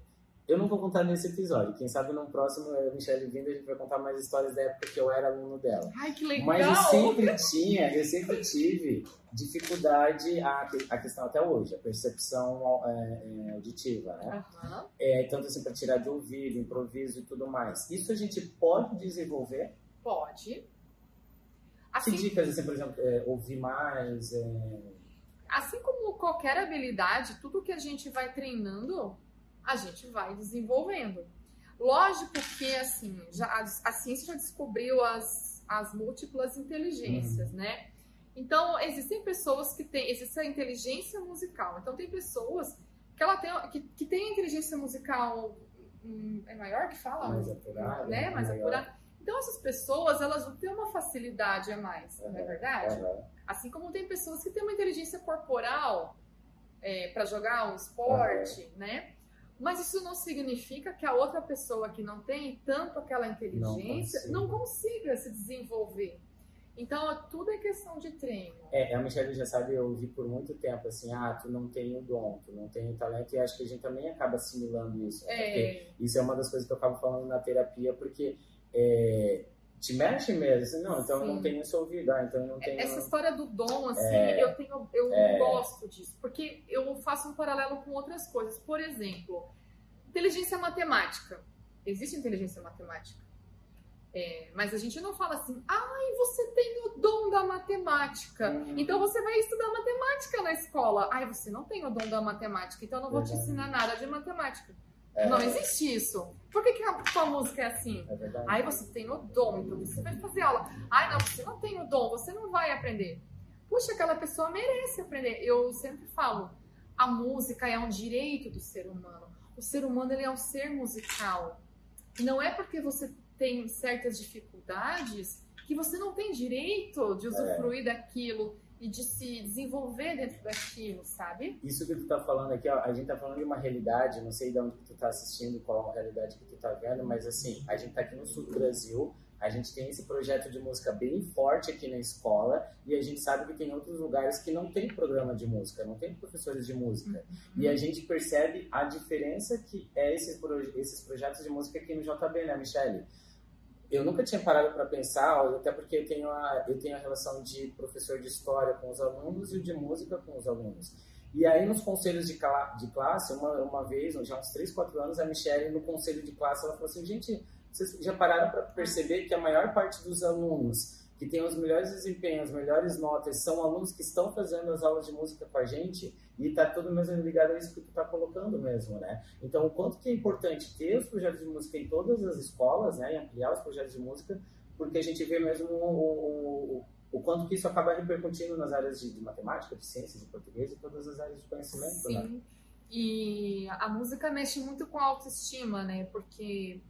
eu não vou contar nesse episódio. Quem sabe no próximo, eu e Michelle vindo, a gente vai contar mais histórias da época que eu era aluno dela. Ai, que legal! Mas eu sempre tinha, eu sempre tive dificuldade, a, a questão até hoje, a percepção é, é, auditiva, né? Aham. É, tanto assim para tirar de ouvido, improviso e tudo mais. Isso a gente pode desenvolver? Pode. Que Assim, dicas, assim, por exemplo, é, ouvir mais? é, assim como qualquer habilidade, tudo que a gente vai treinando, a gente vai desenvolvendo. Lógico que, assim, já, a, ciência já descobriu as, as múltiplas inteligências, né? Então, existem pessoas que têm, existe a inteligência musical. Então, tem pessoas que, ela tem, que, que têm a inteligência musical hum, é maior que fala? mais apurada? né? Mais maior? apurada. Então, essas pessoas, elas vão ter uma facilidade a mais, não é verdade? aham. Assim como tem pessoas que têm uma inteligência corporal para jogar um esporte, né? Mas isso não significa que a outra pessoa que não tem tanto aquela inteligência consiga. não consiga se desenvolver. Então, tudo é questão de treino. É, a Michelle já sabe, eu ouvi por muito tempo assim, ah, tu não tem o dom, tu não tem o talento, e acho que a gente também acaba assimilando isso. né? Porque É, isso é uma das coisas que eu acabo falando na terapia, porque é, te mexe mesmo, assim, não, então eu não Sim. tenho esse ouvido, ah, então eu não tenho... essa história do dom, assim, É. eu tenho, eu É. gosto disso, porque eu faço um paralelo com outras coisas. Por exemplo, inteligência matemática. Existe inteligência matemática. É, mas a gente não fala assim, ai, você tem o dom da matemática. Hum, Então você vai estudar matemática na escola. Ai, você não tem o dom da matemática, então eu não vou te ensinar nada de matemática. É, Não existe isso. Por que, que a tua música é assim? É verdade. Ai, você tem o dom, então você vai fazer aula. Ai, não, você não tem o dom, você não vai aprender. Puxa, aquela pessoa merece aprender. Eu sempre falo, a música é um direito do ser humano. O ser humano ele é um ser musical. E não é porque você tem certas dificuldades que você não tem direito de usufruir daquilo e de se desenvolver dentro daquilo, sabe? Isso que tu tá falando aqui, ó, a gente tá falando de uma realidade, não sei de onde tu tá assistindo, qual a realidade que tu tá vendo, mas assim, a gente tá aqui no sul do Brasil, a gente tem esse projeto de música bem forte aqui na escola e a gente sabe que tem outros lugares que não tem programa de música, não tem professores de música. E a gente percebe a diferença que é esses, proje- esses projetos de música aqui no JB, né, Michele? Eu nunca tinha parado para pensar, até porque eu tenho, a, eu tenho a relação de professor de história com os alunos e de música com os alunos. E aí, nos conselhos de, de classe, uma, uma vez, já uns 3, 4 anos, a Michelle, no conselho de classe, ela falou assim: gente, vocês já pararam para perceber que a maior parte dos alunos que tem os melhores desempenhos, as melhores notas, são alunos que estão fazendo as aulas de música com a gente e está tudo mesmo ligado a isso que tu está colocando mesmo, né? Então, o quanto que é importante ter os projetos de música em todas as escolas, né? E ampliar os projetos de música, porque a gente vê mesmo o, o, o quanto que isso acaba repercutindo nas áreas de, de, matemática, de ciências, de português e todas as áreas de conhecimento, Sim. né? E a música mexe muito com a autoestima, né? Porque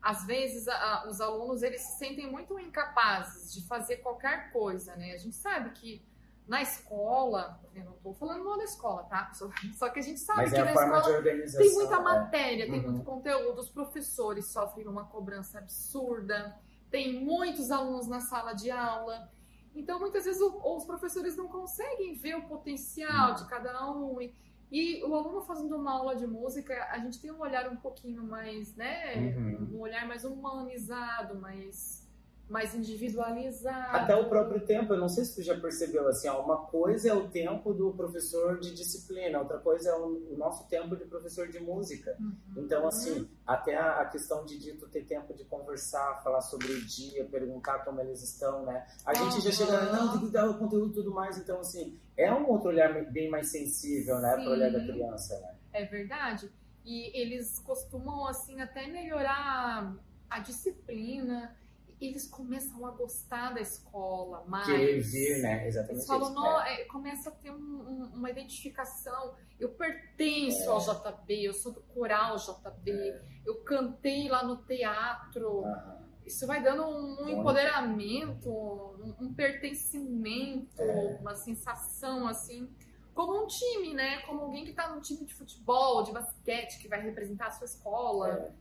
às vezes a, os alunos eles se sentem muito incapazes de fazer qualquer coisa, né? A gente sabe que na escola, eu não estou falando mal da escola, tá? Só, só, que a gente sabe Mas que é na escola tem muita é. matéria, tem uhum. muito conteúdo, os professores sofrem uma cobrança absurda, tem muitos alunos na sala de aula. Então, muitas vezes, o, os professores não conseguem ver o potencial uhum. de cada um. E, e o aluno fazendo uma aula de música, a gente tem um olhar um pouquinho mais, né? Uhum. Um olhar mais humanizado, mais, mais individualizado. Até o próprio tempo, eu não sei se tu já percebeu, assim, ó, uma coisa é o tempo do professor de disciplina, outra coisa é o, nosso tempo de professor de música. Uhum. Então, assim, até a, questão de, tu ter tempo de conversar, falar sobre o dia, perguntar como eles estão, né? A gente uhum. já chega, não, tem que dar o conteúdo e tudo mais, então, assim, é um outro olhar bem mais sensível, né, para o olhar da criança, né? É verdade. E eles costumam, assim, até melhorar a disciplina. Eles começam a gostar da escola mais. Querer vir, né? Exatamente Eles falam, isso. não, é. é, começa a ter um, um, uma identificação. Eu pertenço É. ao JB, eu sou do coral JB, É. eu cantei lá no teatro. Aham. Isso vai dando um, Muito. empoderamento, um, um pertencimento, É. uma sensação assim, como um time, né? Como alguém que tá num time de futebol, de basquete, que vai representar a sua escola.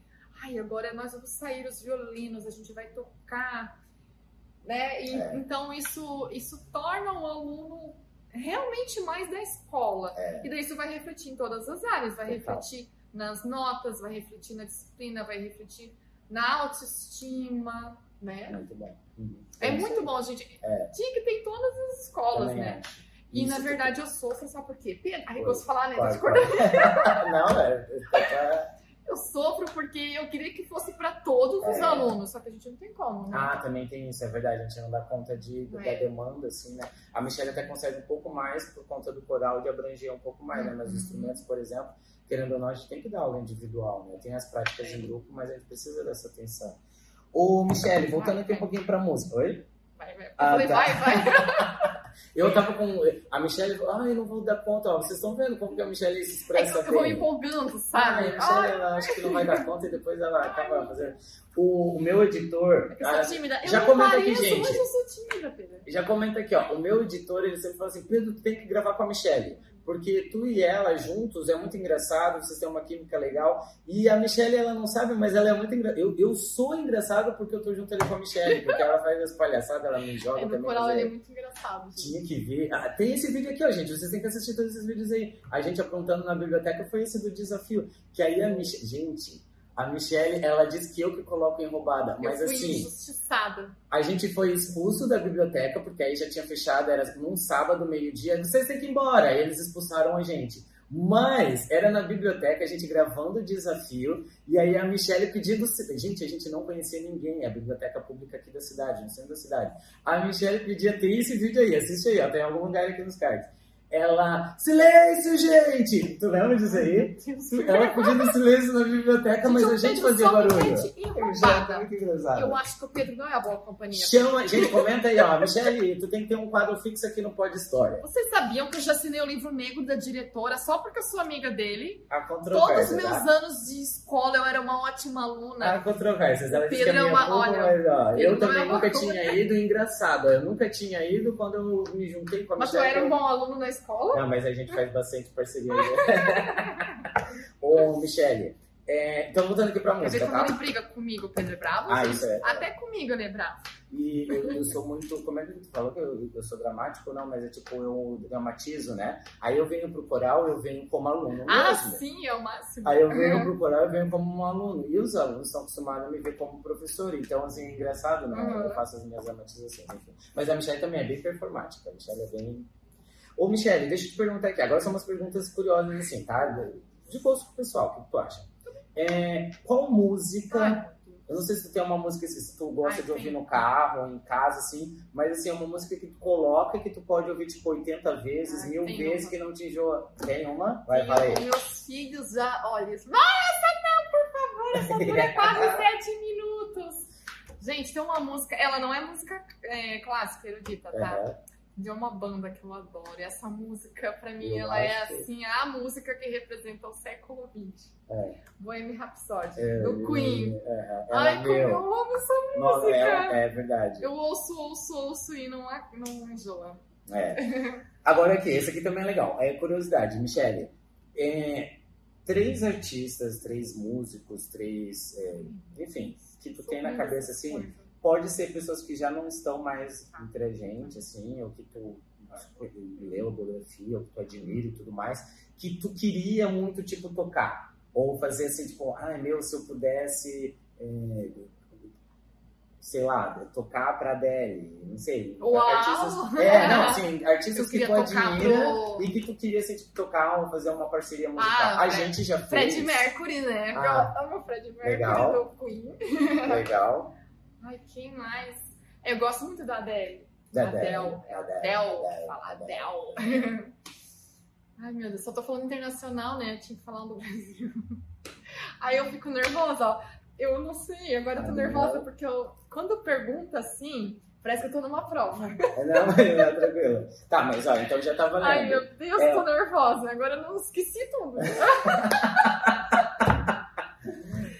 É. Ai, agora nós vamos sair os violinos, a gente vai tocar, né? E, É. Então isso, isso torna o aluno realmente mais da escola. É. E daí isso vai refletir em todas as áreas, vai refletir nas notas, vai refletir na disciplina, vai refletir na autoestima, né? Muito bom. Uhum. É isso muito aí. bom, gente. É. Tinha que ter em todas as escolas, Também né? acho. E Isso na verdade eu sofro, sabe por quê? Pedro, ai, eu de falar, né? Pode, pode. Não, é. Eu sofro porque eu queria que fosse para todos os É. alunos, só que a gente não tem como, né? Ah, também tem isso, é verdade. A gente não dá conta de, da É. demanda, assim, né? A Michelle até consegue um pouco mais por conta do coral de abranger um pouco mais, né? Mas os Uhum. instrumentos, por exemplo, querendo ou não, a gente tem que dar aula individual, né? Tem as práticas em grupo, mas a gente precisa dessa atenção. Ô, Michelle, voltando aqui um pouquinho pra música. Oi? Vai, vai. Eu Ah, falei, tá. vai, vai. Eu tava com. A Michelle falou, ah, eu não vou dar conta, ó. Vocês estão vendo como que a Michelle se É expressa que eu vou bem. empolgando, Ah, sabe? a Michelle, ela acha que não vai dar conta e depois ela acaba fazendo. O, o meu editor. É eu ah, sou tímida. Eu já comenta aqui, pareço, gente. mas eu sou tímida, Pedro. Já comenta aqui, ó. O meu editor, ele sempre fala assim: Pedro, tem que gravar com a Michelle. Porque tu e ela juntos é muito engraçado, vocês têm uma química legal. E a Michelle, ela não sabe, mas ela é muito engraçada. Eu, eu sou engraçado porque eu tô junto ali com a Michelle, porque ela faz as palhaçadas, ela me joga É, também. coral ele é- é muito engraçado, gente. Tinha que ver. Ah, tem esse vídeo aqui, ó, gente. Vocês têm que assistir todos esses vídeos aí. A gente aprontando na biblioteca foi esse do desafio. Que aí a Michelle. Gente, a Michelle, ela diz que eu que coloco em roubada. Mas eu fui assim. injustiçada. A gente foi expulso da biblioteca, porque aí já tinha fechado, era num sábado, meio-dia. Vocês têm que ir embora. Aí eles expulsaram a gente. Mas era na biblioteca, a gente gravando o desafio, e aí a Michelle pedindo. Gente, a gente não conhecia ninguém, é a biblioteca pública aqui da cidade, no centro da cidade. A Michelle pedia, tem esse vídeo aí, assiste aí, ó, tem algum lugar aqui nos cards. Ela, silêncio, gente! Tu lembra disso aí? Ela pedindo silêncio na biblioteca, mas a gente fazia barulho. Já tá roubada. muito engraçado. Eu acho que o Pedro não é a boa companhia. Chama, gente, comenta aí, ó. Michelle, tu tem que ter um quadro fixo aqui no Pod História. Vocês sabiam que eu já assinei o livro negro da diretora só porque eu sou amiga dele? Há Todos os meus tá? anos de escola eu era uma ótima aluna. Há controvérsias. Ela Pedro a é uma- pouco, olha, mas ó, eu não também é nunca tinha ido. Engraçado, eu nunca tinha ido quando eu me juntei com a Mas tu Michelle. era um bom aluno na escola? Não, mas a gente faz bastante parceria. Ô, Michelle, é, então voltando aqui pra música, tá? ele briga comigo, Pedro é bravo? Ah, isso é. Até comigo ele é bravo. E eu, eu sou muito. Como é que tu falou que eu, eu sou dramático? Não, mas é tipo, eu dramatizo, né? Aí eu venho pro coral, eu venho como aluno Ah, mesmo. sim, é o máximo. Aí eu venho pro coral, eu venho como um aluno. E os alunos estão acostumados a me ver como professor. Então, assim, é engraçado, né? Uhum. Eu faço as minhas dramatizações, enfim. Mas a Michelle também é bem performática. A Michelle é bem... Ô, Michelle, deixa eu te perguntar aqui. Agora são umas perguntas curiosas, assim, tá? De gosto pessoal, o que tu acha? É, qual música... Deus. Eu não sei se tu tem uma música que tu gosta Ai, de ouvir tem. no carro ou em casa, assim, mas assim, é uma música que tu coloca que tu pode ouvir tipo 80 vezes, Ai, mil tem vezes uma. que não te enjoa. Tem uma? Vai, fala os meus filhos já, olha, isso. Não, essa não, por favor, essa dura quase sete minutos. Gente, tem uma música, ela não é música é, clássica, erudita, tá? Aham. De uma banda que eu adoro. E essa música, pra mim, Eu ela é assim, a música que representa o século XX. É. Bohemian Rhapsody, É, do Queen. Aham. Ela, Ai, como meu, eu amo essa Nossa, música. é, é verdade. Eu ouço, ouço, ouço e não, não enjoa. É. Agora aqui, esse aqui também é legal. É curiosidade, Michele. É, três artistas, três músicos, três. é, enfim, que tu tem na cabeça assim. Pode ser pessoas que já não estão mais entre a gente, assim, ou que tu leu a biografia, ou que tu admira e tudo mais, que tu queria muito, tipo, tocar. Ou fazer assim, tipo, ai meu, se eu pudesse, é, sei lá, tocar pra Adele, não sei. Uau! Artistas, é, não, assim, artistas que tu admira pro- e que tu queria, assim, tipo, tocar ou fazer uma parceria musical. Ah, a gente já fez. Fred Mercury, né? Ah. eu amo Fred Mercury Legal. do Queen. Legal. Ai, quem mais? Eu gosto muito da Adele. Da Adele. Adele. Adele. Fala Adele. Ai, meu Deus, só tô falando internacional, né? Eu tinha que falar do Brasil. Aí eu fico nervosa, ó. Eu não sei, agora eu tô nervosa porque eu, quando pergunta assim, parece que eu tô numa prova. Não, mas não, tranquilo. Tá, mas ó, então já tá valendo. Ai, meu Deus, É. tô nervosa. Agora eu não esqueci tudo.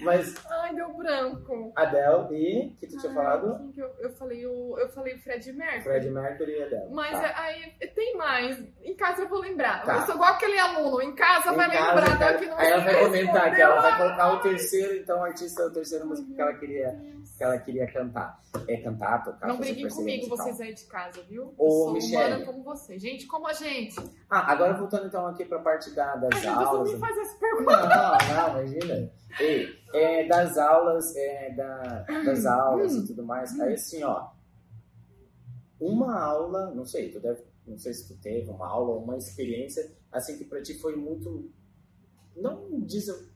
Mas Ai, deu branco. Adele e. que tinha falado? que eu, eu falei o, eu falei o Fred Mercury. Fred Mercury e Adele. Mas tá. aí tem mais. Em casa eu vou lembrar. Tá. Eu sou igual aquele aluno. Em casa vai Em casa, lembrar cara, da que não Aí ela vai comentar que ela vai colocar o terceiro, então o artista, o terceiro músico que ela queria, que ela queria cantar. É cantar, tocar, Não briguem comigo, vocês aí de casa, viu? Ô, humana como você. Gente, como a gente. Ah, agora voltando então aqui pra parte da, das Ai, não aulas. pergunta. Não, não, imagina. Ei, é, das aulas, é, da, das aulas e tudo mais. Aí assim, ó. Uma aula, não sei, tu deve, não sei se tu teve uma aula ou uma experiência assim que pra ti foi muito não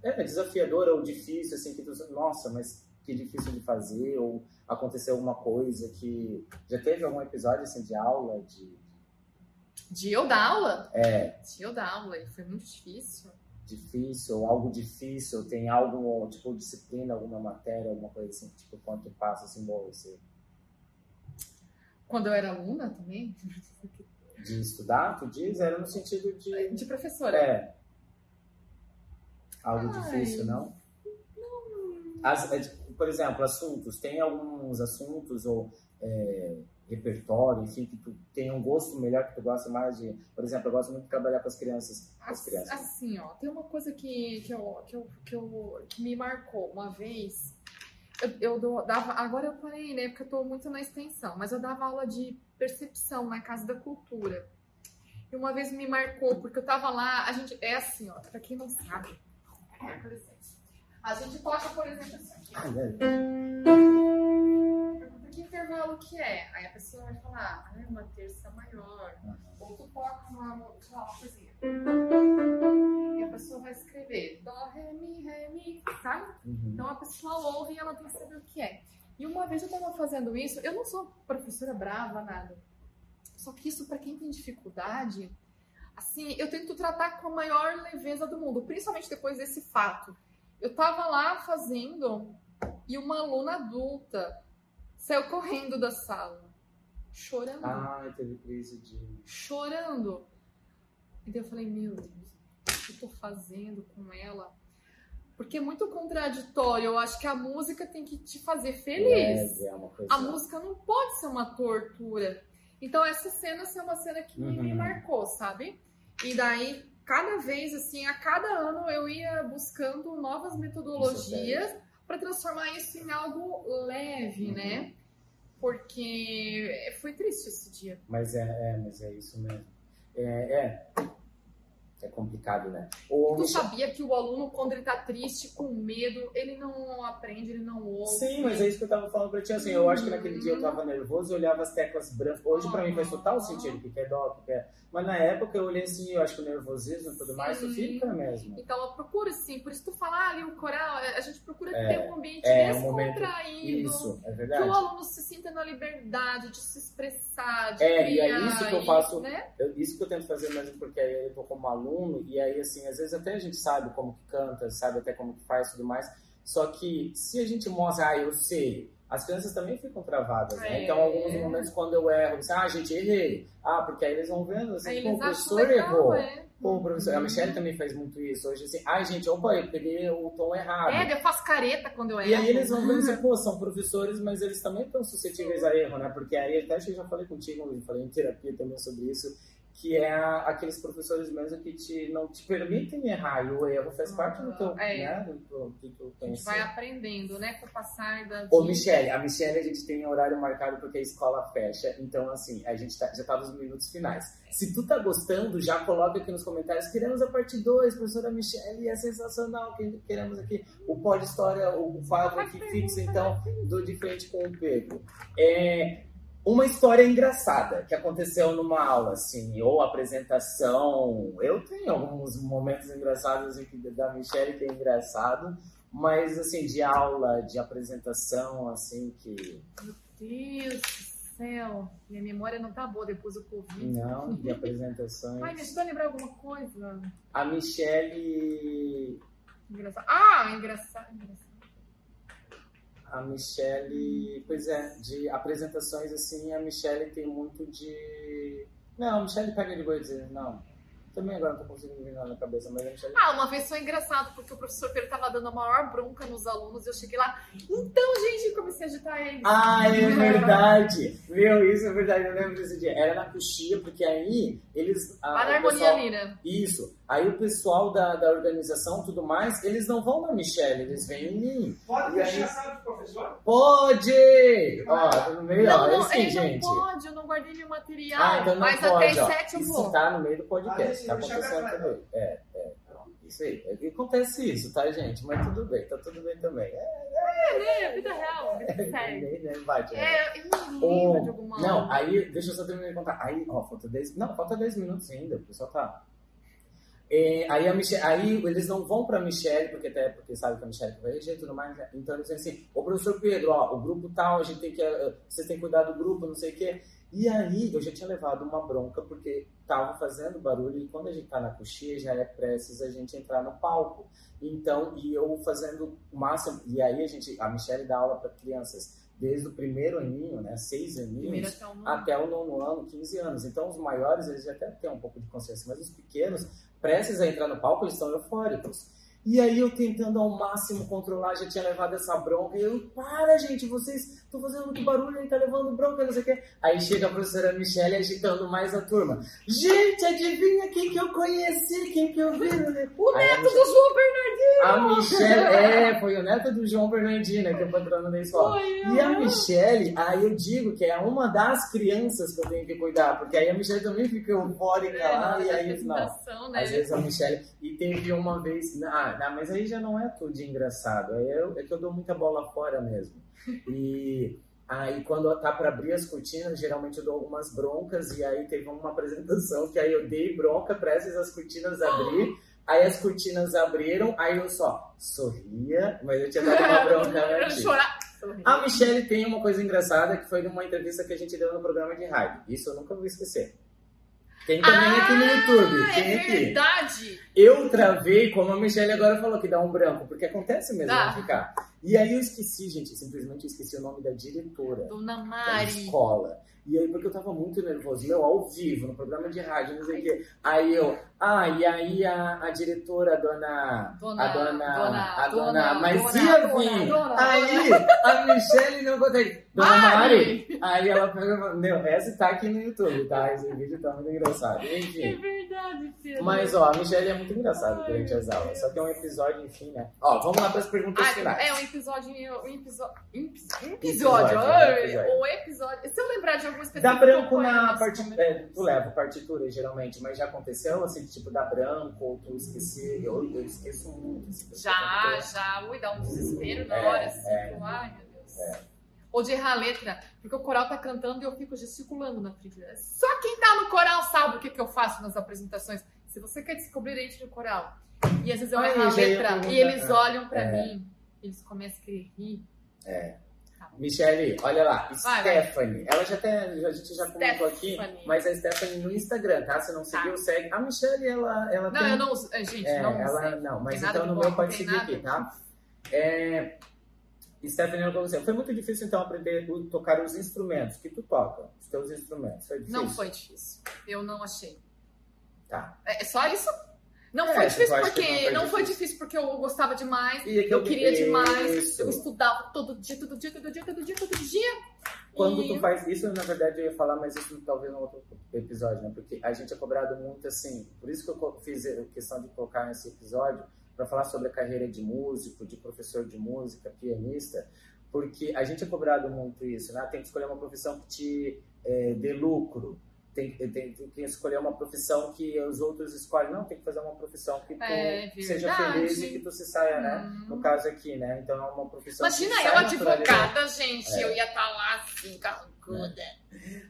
é, desafiadora ou difícil, assim, que tu, nossa, mas que difícil de fazer, ou aconteceu alguma coisa que. Já teve algum episódio assim de aula, de. De eu dar aula? É, De eu dar aula. E foi muito difícil. difícil, algo difícil, tem algo, tipo, disciplina, alguma matéria, alguma coisa assim, tipo, quando tu passa assim, bom, você Quando eu era aluna também. de estudar, tu diz, era no sentido de. De professora. É. Algo Ai. difícil, não? As- é, por exemplo, assuntos. Tem alguns assuntos ou é, repertório, enfim, que tu tem um gosto melhor, que tu gosta mais de. Por exemplo, eu gosto muito de trabalhar com as crianças. As As- crianças. Assim, ó, tem uma coisa que, que, eu, que, eu, que, eu, que me marcou uma vez. Eu, eu dou- dava, agora eu parei, né? Porque eu tô muito na extensão, mas eu dava aula de percepção na Casa da Cultura. E uma vez me marcou, porque eu tava lá, a gente. É assim, ó, pra quem não sabe. A gente toca, por exemplo, assim. aqui. Ah, é. Pergunta que intervalo que é. Aí a pessoa vai falar, ah, é uma terça maior. Ou tu toca uma, uma coisinha. E a pessoa vai escrever Dó, Ré, Mi, Ré, Mi, sabe? Uhum. Então a pessoa ouve e ela tem que saber o que é. E uma vez eu tava fazendo isso, eu não sou professora brava, nada. Só que isso, pra quem tem dificuldade, assim, eu tento tratar com a maior leveza do mundo, principalmente depois desse fato. Eu tava lá fazendo e uma aluna adulta saiu correndo da sala, chorando Ah, teve crise de. chorando. E daí eu falei, meu Deus, o que eu tô fazendo com ela? Porque é muito contraditório. Eu acho que a música tem que te fazer feliz. É uma coisa. A música não pode ser uma tortura. Então essa cena assim, é uma cena que me- me Uhum. marcou, sabe? E daí, cada vez, assim, a cada ano eu ia buscando novas metodologias para transformar isso em algo leve, Uhum. né? Porque foi triste esse dia. Mas é, é, mas é isso mesmo. É, é. É complicado, né? Ou Tu sabia que o aluno, quando ele tá triste, com medo, ele não aprende, ele não ouve. Sim, mas é isso que eu tava falando pra ti. Assim, eu acho que naquele dia eu tava nervoso e olhava as teclas brancas. Hoje pra mim faz total sentido, o que é dó, o que é. Mas na época eu olhei assim, eu acho que o nervosismo e tudo mais, tu fica mesmo. Então procura sim, por isso tu falar ali o coral, a gente procura É, ter um ambiente é, um descontraído. Isso, é Que verdade. o aluno se sinta na liberdade de se expressar, de É, e é criar, isso que eu faço. Né? Eu- isso que eu tento fazer mesmo porque aí eu tô como aluno e aí assim, às vezes até a gente sabe como que canta, sabe até como que faz e tudo mais. Só que se a gente mostra, ah, eu sei, as crianças também ficam travadas, né? É. Então, alguns momentos quando eu erro, assim, ah, gente, errei. Ah, porque aí eles vão vendo, assim, pô, o professor legal, errou. é. Pô, o professor, a Uhum. Michelle também faz muito isso. Hoje, assim, ai, gente, opa, eu peguei o tom errado. É, eu faço careta quando eu erro. E aí eles vão ver assim, pô, são professores, mas eles também estão suscetíveis a erro, né? Porque aí até eu já falei contigo, eu falei em terapia também sobre isso, que é a- aqueles professores mesmo que te, não te permitem errar, e o erro faz parte do teu, É. né, do, do, do teu A gente vai aprendendo, né, com o passar da Ô. Michelle, a Michelle a gente tem horário marcado porque a escola fecha, então assim, a gente tá- já tá nos minutos finais. Se tu tá gostando, já coloca aqui nos comentários, queremos a parte 2, professora Michelle, é sensacional, que- queremos aqui o Pode História, o Fábio aqui fixa, então, do de frente com o Pedro. É, uma história engraçada que aconteceu numa aula, assim, ou apresentação. Eu tenho alguns momentos engraçados aqui da Michelle que é engraçado, mas assim, de aula, de apresentação, assim, que. Meu Deus do céu, minha memória não tá boa depois do Covid. Não, de apresentações. Ai, me ajuda a lembrar alguma coisa. A Michelle. Engraçado. Ah, engraçado. engraçado. A Michelle. Pois é, de apresentações assim, a Michelle tem muito de. Não, a Michelle pega de boa e dizer, não. Também agora não tô conseguindo nada na cabeça, mas a Michelle. Ah, uma vez foi engraçado, porque o professor Pedro tava dando a maior bronca nos alunos, eu cheguei lá, então, gente, eu comecei a agitar eles. Ah, é verdade! Meu, isso é verdade, eu lembro desse dia. Era na coxia, porque aí eles. ah, o Harmonia pessoal- Lira. Isso. Aí o pessoal da, da organização e tudo mais, eles não vão na Michelle, eles vêm em mim. Pode E aí- fechar a sala do professor? Pode! Ó, tá no meio, ó, Não, é não, assim, ele gente. não pode, eu não guardei meu material. Ah, então não mas pode, até ó. sete eu Isso vou. tá no meio do podcast, tá acontecendo também. É, é. Isso aí. É que Acontece isso, tá, gente? Mas tudo bem, tá tudo bem também. É, É, vida real, vida séria. nem, nem bate, né? É, eu não lembro de alguma. Não, aí, deixa eu só terminar de contar. Aí, ó, falta 10. Não, falta 10 minutos ainda, o pessoal tá. É, aí, a Michelle, aí eles não vão pra Michelle, porque até porque sabe que a Michelle vai reger e tudo mais. né? Então eles dizem assim, ô professor Pedro, ó, o grupo tal, a gente tem que. eh, Vocês têm que cuidar do grupo, não sei o quê. E aí eu já tinha levado uma bronca, porque tava fazendo barulho, e quando a gente tá na coxinha, já é prestes a gente entrar no palco. Então, e eu fazendo o máximo. E aí a gente, a Michelle dá aula para crianças desde o primeiro aninho, né? Seis aninhos até o até o nono ano, 15 anos. Então, os maiores, eles já até têm um pouco de consciência, mas os pequenos, prestes a entrar no palco, eles estão eufóricos. E aí, eu tentando ao máximo controlar, já tinha levado essa bronca, e eu, para, gente, vocês estão fazendo muito barulho, ele tá levando bronca, não sei o quê. Aí chega a professora Michelle agitando mais a turma. Gente, adivinha quem que eu conheci, quem que eu vi? O Aí neto do João Bernardino! A Michelle, é, foi o neto do João Bernardino, que é o patrono da escola. Foi, E a. Michelle, aí eu digo que é uma das crianças que eu tenho que cuidar, porque aí a Michelle também fica eufórica É, lá, e aí, não. né? Às vezes a Michelle, e teve uma vez, ah, não, mas aí já não é tudo engraçado, aí eu, é que eu dou muita bola fora mesmo. E aí quando tá para abrir as cortinas, geralmente eu dou algumas broncas, e aí teve uma apresentação que aí eu dei bronca para essas cortinas abrir, aí as cortinas abriram, aí eu só sorria, mas eu tinha dado uma bronca antes. A Michelle tem uma coisa engraçada que foi numa entrevista que a gente deu no programa de rádio. Isso eu nunca vou esquecer. Tem também aqui no YouTube. Ah, Tem é aqui. verdade! Eu travei, como a Michelle agora falou, que dá um branco, porque acontece mesmo Dá. ficar. E aí eu esqueci, gente, simplesmente eu esqueci o nome da diretora Dona da Mari. escola. E aí, porque eu tava muito nervoso, meu, ao vivo, no programa de rádio, não sei o quê. Aí eu, ah, e aí a, a diretora, a dona. Dona- a dona. dona- a dona. dona- mas dona- ia vir. aí a Michelle não consegue. Dona Mari. Aí ela pega meu, essa tá aqui no YouTube, tá? Esse vídeo tá muito engraçado. É Enfim. verdade, verdade, filho. Mas, ó, a Michelle é muito engraçada durante as aulas. Só que é um episódio, enfim, né? Ó, vamos lá para as perguntas Ah, finais. é um episódio. Um episódio. Um episódio. Episódio, ai, episódio. Um episódio. Se eu lembrar de algum específico. Dá branco na partitura. comentários. É, tu leva partitura geralmente, mas já aconteceu assim, tipo, dar branco ou tu esquecer? Eu, eu esqueço muito. assim, Já, já. Ui, dá um desespero na É, hora, assim. é. tipo, Ai, meu Deus. Ou de errar a letra, porque o coral tá cantando e eu fico gesticulando na frente. Só quem tá no coral sabe o que, que eu faço nas apresentações. Se você quer descobrir, entre no coral. E às vezes eu erro a letra e eles olham pra É. mim, eles começam a querer rir. Michelle, olha lá, Vai, vai. Stephanie. Ela já até, a gente já comentou aqui, Stephanie. mas a Stephanie no Instagram, tá? Se não seguiu, segue. A Michelle, ela, ela Não, tem. eu não é, Gente, É, não ela sei. não, mas Tem então no meu pode tem seguir aqui, tá? É, Stephanie, ela falou assim, foi muito difícil então aprender a tocar os instrumentos que tu toca, os teus instrumentos. Foi difícil? Não foi difícil. Eu não achei. Tá. É é só isso? Não É, foi difícil porque. não foi Não foi difícil. difícil porque eu gostava demais. E aquele- Eu queria demais. Isso. Eu estudava todo dia, todo dia, todo dia, todo dia, todo dia. Quando E- tu faz isso, na verdade eu ia falar, mas isso talvez no outro episódio, né? Porque a gente é cobrado muito assim. Por isso que eu fiz a questão de colocar nesse episódio para falar sobre a carreira de músico, de professor de música, pianista, porque a gente é cobrado muito isso, né? Tem que escolher uma profissão que te eh, dê lucro. Tem, tem, tem que escolher uma profissão que os outros escolhem. Não, tem que fazer uma profissão que tu É seja feliz e que tu se saia, né? Hum. No caso aqui, né? Então é uma profissão Imagina eu, advogada, gente. É. Eu ia estar lá assim, carrancuda.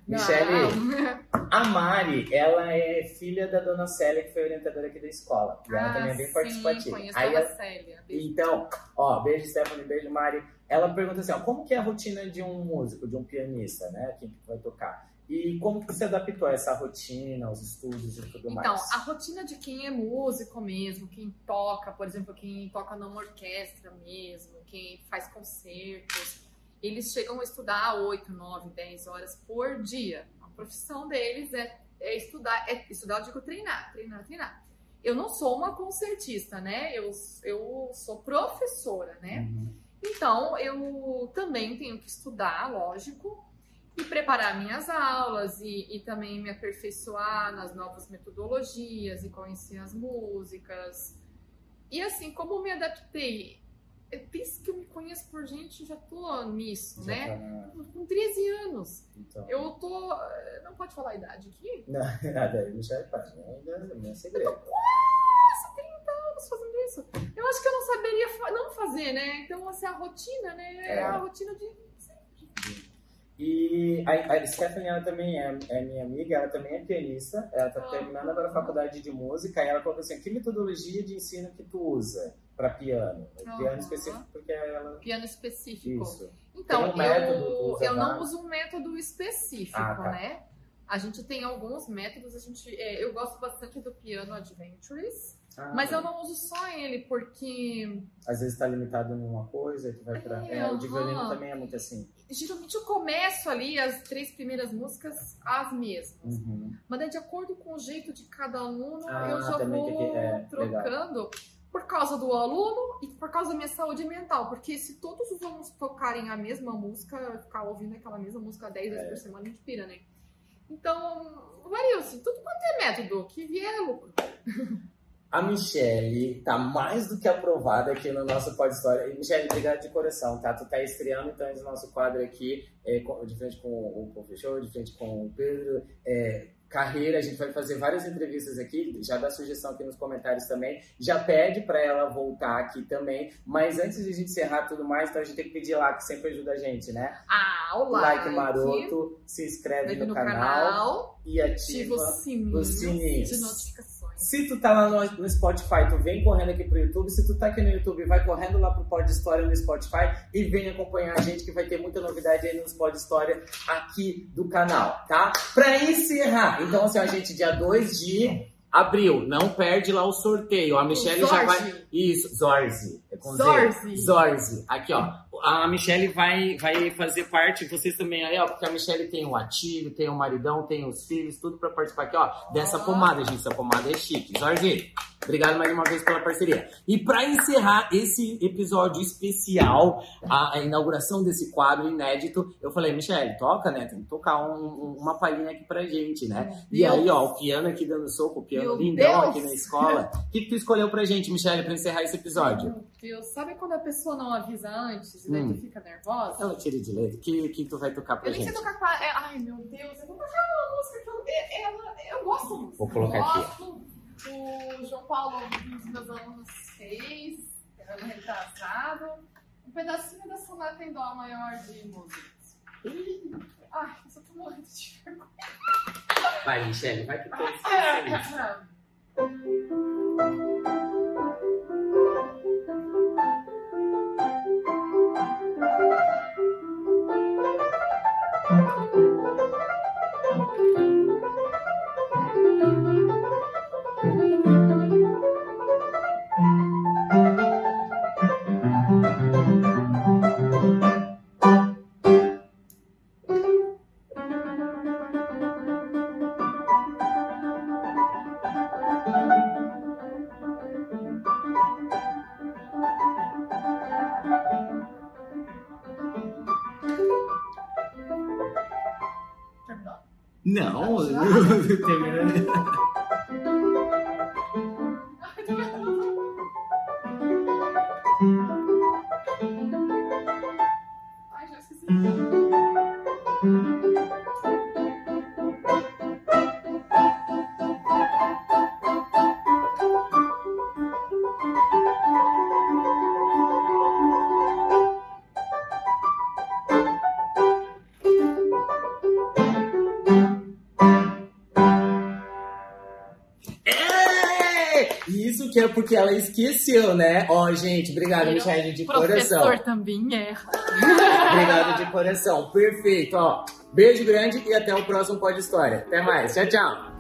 Michele. A Mari, ela é filha da dona Célia, que foi orientadora aqui da escola. E ela Ah, também é bem sim, participativa. Conheço Aí a ela- Célia. Beijo. então, ó, beijo Stephanie, beijo Mari. Ela pergunta assim, ó, como que é a rotina de um músico, de um pianista, né? Quem que vai tocar? E como que você adaptou a essa rotina, aos estudos e tudo Então, mais? a rotina de quem é músico mesmo, quem toca, por exemplo, quem toca numa orquestra mesmo, quem faz concertos, eles chegam a estudar 8, 9, 10 horas por dia. A profissão deles é, é estudar, é estudar, eu digo treinar, treinar, treinar. Eu não sou uma concertista, né? Eu, eu sou professora, né? Uhum. Então, eu também tenho que estudar, lógico, e preparar minhas aulas e, e também me aperfeiçoar nas novas metodologias e conhecer as músicas. E assim, como me adaptei? Eu penso que eu me conheço por gente, já tô nisso, Já né? tá na- Com 13 anos. Então. Eu tô. Não pode falar a idade aqui? Não, nada, Michelle faz, né? ainda não é segredo. Estamos fazendo isso. Eu acho que eu não saberia fa- não fazer, né? Então, assim, a rotina, né? É, É. a rotina de. E a, a Stephanie, ela também é, é minha amiga, ela também é pianista, ela está Ah. terminando agora a faculdade de música, e ela colocou assim, que metodologia de ensino que tu usa para piano? Ah. Piano específico, porque ela... Piano específico. Isso. Então, um eu, eu não uso um método específico, Ah, tá. né? A gente tem alguns métodos, a gente, é, eu gosto bastante do piano Adventures, Ah, mas eu não uso só ele, porque Às vezes está limitado numa coisa, e tu vai pra... É, É, o de violino também é muito assim. geralmente eu começo ali as três primeiras músicas as mesmas. Uhum. Mas daí, de acordo com o jeito de cada aluno, Ah, eu já vou que- é, trocando por causa do aluno e por causa da minha saúde mental. Porque se todos os alunos tocarem a mesma música, ficar ouvindo aquela mesma música 10 vezes É. por semana, a gente pira, né? Então, varia assim, tudo quanto é método, que vier é lucro. A Michelle tá mais do que aprovada aqui no nosso Pod História. E, Michelle, obrigado de coração, tá? Tu tá estreando, então, esse nosso quadro aqui, é, de frente com o professor, de frente com o Pedro. É, carreira, a gente vai fazer várias entrevistas aqui, já dá sugestão aqui nos comentários também. Já pede para ela voltar aqui também. Mas antes de a gente encerrar tudo mais, então a gente tem que pedir lá, que sempre ajuda a gente, né? Ah, o Like, like, maroto, se inscreve no, no, canal, canal, e ativa ativa os sininhos, os sininhos. de notificações. Se tu tá lá no, no Spotify, tu vem correndo aqui pro YouTube. Se tu tá aqui no YouTube, vai correndo lá pro Pod História no Spotify e vem acompanhar a gente que vai ter muita novidade aí nos Pod História aqui do canal, tá? Pra encerrar, então assim, a gente, dia 2 de abril, não perde lá o sorteio. A Michelle já vai. Isso, Zorzi. É com Z. Zorzi. Zorzi. Aqui, ó. A Michelle vai, vai fazer parte, vocês também aí, ó, porque a Michelle tem o ativo, tem o maridão, tem os filhos, tudo pra participar aqui, ó, dessa Ó. pomada, gente. Essa pomada é chique. Zorzi, Obrigado mais uma vez pela parceria. E para encerrar esse episódio especial, a, a, inauguração desse quadro inédito, eu falei, Michelle, toca, né? Tem que tocar um, uma palhinha aqui pra gente, né? E aí, ó, o piano aqui dando soco, o piano Meu lindão Deus. aqui na escola. O que, que tu escolheu pra gente, Michelle, pra encerrar esse episódio? Meu Deus, sabe quando a pessoa não avisa antes e daí hum. tu fica nervosa? Ela tira de leite. O que, que tu vai tocar pra eu gente? Eu tocar pra... É, ai, meu Deus, eu vou tocar uma música que eu, é, é, eu gosto. Vou colocar eu aqui. Gosto o João Paulo, um dos meus alunos, fez, ano retrasado, um pedacinho da sonata em dó maior de músicas. Ai, eu só tô morrendo de vergonha. Vai, Michelle, vai que tem Não, que é ela esqueceu, né? Ó, oh, gente, obrigado, Michelle, de coração. O professor também erra. obrigado de coração. Perfeito, ó. Beijo grande e até o próximo Pod História. Até mais. Tchau, tchau.